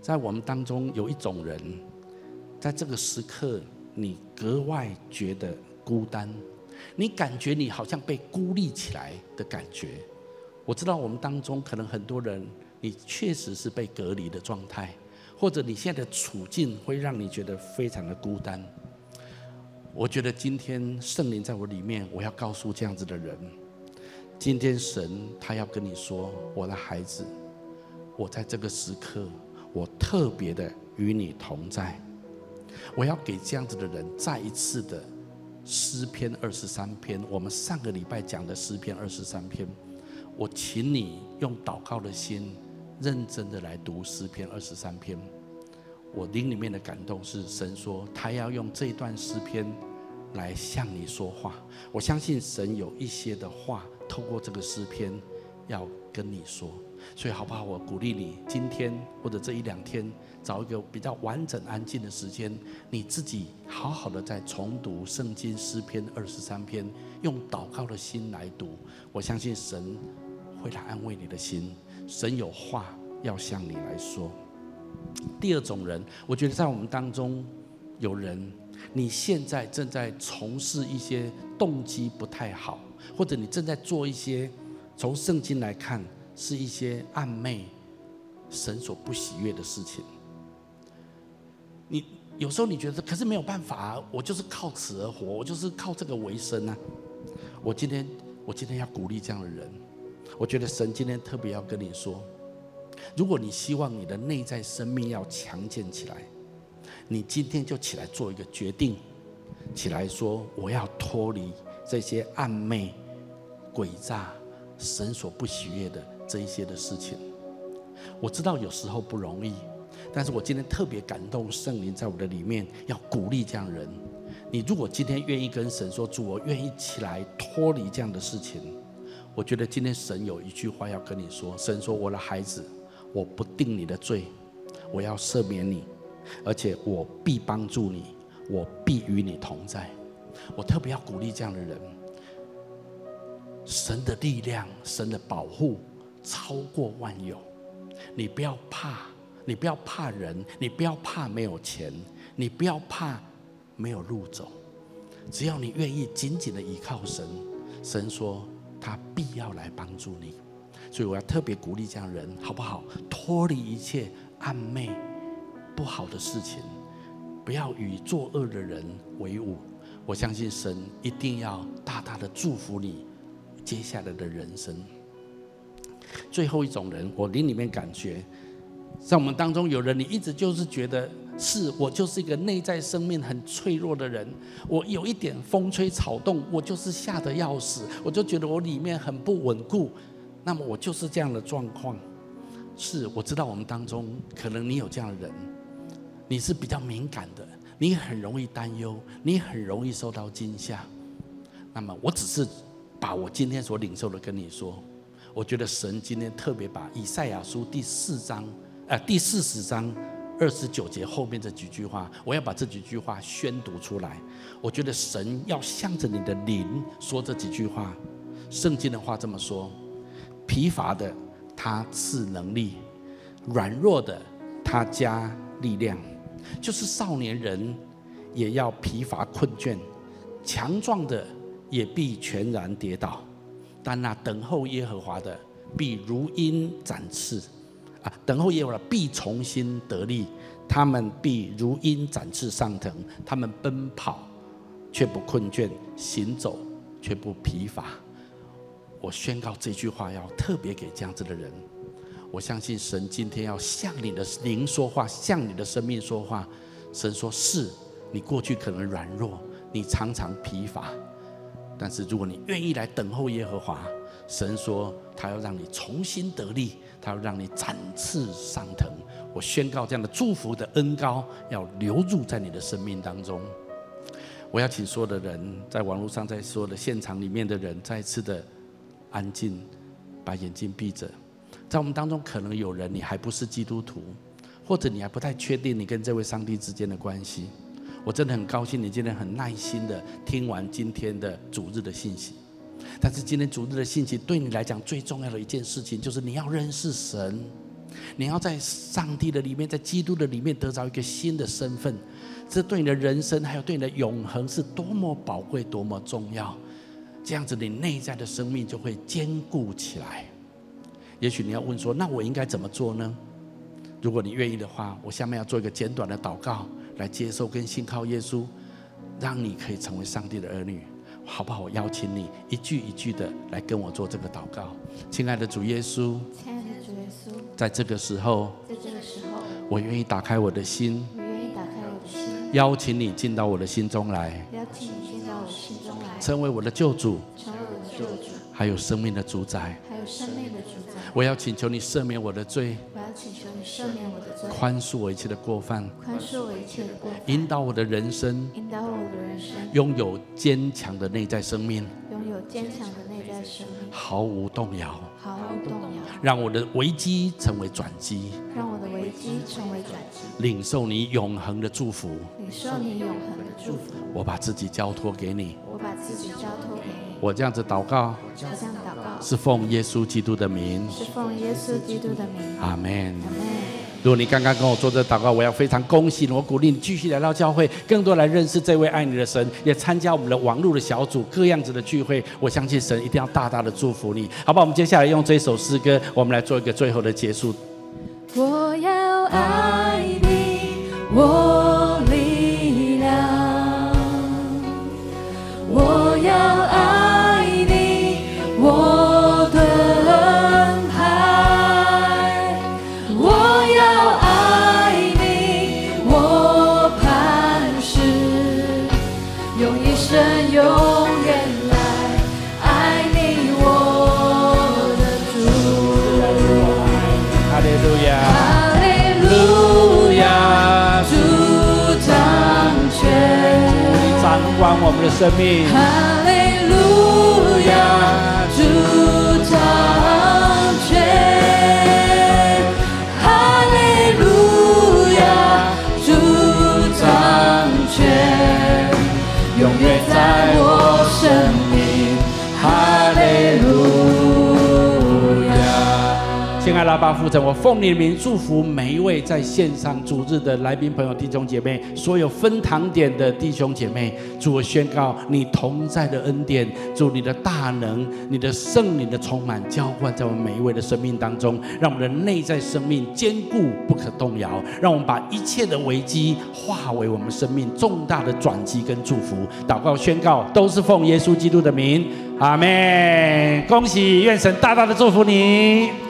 在我们当中有一种人，在这个时刻，你格外觉得孤单，你感觉你好像被孤立起来的感觉。我知道我们当中可能很多人，你确实是被隔离的状态，或者你现在的处境会让你觉得非常的孤单。我觉得今天圣灵在我里面，我要告诉这样子的人，今天神他要跟你说，我的孩子，我在这个时刻，我特别的与你同在。我要给这样子的人再一次的诗篇二十三篇，我们上个礼拜讲的诗篇二十三篇，我请你用祷告的心，认真的来读诗篇二十三篇。我灵里面的感动是，神说他要用这段诗篇来向你说话。我相信神有一些的话，透过这个诗篇要跟你说。所以好不好？我鼓励你今天或者这一两天，找一个比较完整、安静的时间，你自己好好的再重读圣经诗篇二十三篇，用祷告的心来读。我相信神会来安慰你的心。神有话要向你来说。第二种人，我觉得在我们当中有人，你现在正在从事一些动机不太好，或者你正在做一些从圣经来看是一些暗昧、神所不喜悦的事情。你有时候你觉得，可是没有办法啊，我就是靠此而活，我就是靠这个为生啊。我今天，我今天要鼓励这样的人，我觉得神今天特别要跟你说。如果你希望你的内在生命要强健起来，你今天就起来做一个决定，起来说我要脱离这些暗昧、诡诈、神所不喜悦的这一些的事情。我知道有时候不容易，但是我今天特别感动圣灵在我的里面，要鼓励这样的人。你如果今天愿意跟神说，主，我愿意起来脱离这样的事情，我觉得今天神有一句话要跟你说，神说我的孩子。我不定你的罪，我要赦免你，而且我必帮助你，我必与你同在。我特别要鼓励这样的人，神的力量、神的保护超过万有。你不要怕，你不要怕人，你不要怕没有钱，你不要怕没有路走。只要你愿意紧紧的依靠神，神说他必要来帮助你。所以我要特别鼓励这样人，好不好？脱离一切暗昧、不好的事情，不要与作恶的人为伍。我相信神一定要大大的祝福你接下来的人生。最后一种人，我灵里面感觉，在我们当中有人，你一直就是觉得是我就是一个内在生命很脆弱的人，我有一点风吹草动，我就是吓得要死，我就觉得我里面很不稳固。那么我就是这样的状况，是我知道我们当中可能你有这样的人，你是比较敏感的，你很容易担忧，你很容易受到惊吓。那么我只是把我今天所领受的跟你说，我觉得神今天特别把以赛亚书第四章，呃，第四十章二十九节后面这几句话，我要把这几句话宣读出来。我觉得神要向着你的灵说这几句话，圣经的话这么说。疲乏的，他赐能力；软弱的，他加力量。就是少年人也要疲乏困倦，强壮的也必全然跌倒。但那等候耶和华的，必如鹰展翅。啊，等候耶和华必重新得力，他们必如鹰展翅上腾，他们奔跑却不困倦，行走却不疲乏。我宣告这句话要特别给这样子的人。我相信神今天要向你的灵说话，向你的生命说话。神说：“是你过去可能软弱，你常常疲乏，但是如果你愿意来等候耶和华，神说他要让你重新得力，他要让你展翅上腾。”我宣告这样的祝福的恩膏要流入在你的生命当中。我要请所有的人在网络上，在所有的现场里面的人，再次的。安静，把眼睛闭着。在我们当中，可能有人你还不是基督徒，或者你还不太确定你跟这位上帝之间的关系。我真的很高兴你今天很耐心的听完今天的主日的信息。但是今天主日的信息对你来讲最重要的一件事情，就是你要认识神，你要在上帝的里面，在基督的里面得着一个新的身份，这对你的人生还有对你的永恒是多么宝贵、多么重要。这样子，你内在的生命就会坚固起来。也许你要问说：“那我应该怎么做呢？”如果你愿意的话，我下面要做一个简短的祷告，来接受跟信靠耶稣，让你可以成为上帝的儿女，好不好？我邀请你一句一句的来跟我做这个祷告。亲爱的主耶稣，亲爱的主耶稣，在这个时候，在这个时候，我愿意打开我的心，我愿意打开我的心，邀请你进到我的心中来，邀请你进到我的心中来，成为我的救主，成为我的救主，还有生命的主宰，生命的主宰。我要请求你赦免我的罪。我要请求你赦免我的罪，宽恕我一切的过犯，宽恕我一切的过犯，引导我的人生，引导我的人生，拥有坚强的内在生命，拥有坚强的内在生命，毫无动摇，毫无动摇，让我的危机成为转机，让危机成为转机，领受你永恒的祝福，领受你永恒的祝福，我把自己交托给你，我把自己交托给你。我这样子祷告，我这样祷告，是奉耶稣基督的名，是奉耶稣基督的名。阿门。阿门。如果你刚刚跟我做这祷告，我要非常恭喜你，我鼓励你继续来到教会，更多来认识这位爱你的神，也参加我们的网络的小组，各样子的聚会。我相信神一定要大大的祝福你，好吧？我们接下来用这首诗歌，我们来做一个最后的结束。我要爱你，我我亲爱的阿爸父神，我奉你的名祝福每一位在线上主日的来宾朋友、弟兄姐妹，所有分堂点的弟兄姐妹。主，我宣告你同在的恩典，主你的大能，你的圣灵的充满浇灌在我们每一位的生命当中，让我们的内在生命坚固不可动摇，让我们把一切的危机化为我们生命重大的转机跟祝福。祷告宣告都是奉耶稣基督的名，阿门。恭喜，愿神大大的祝福你。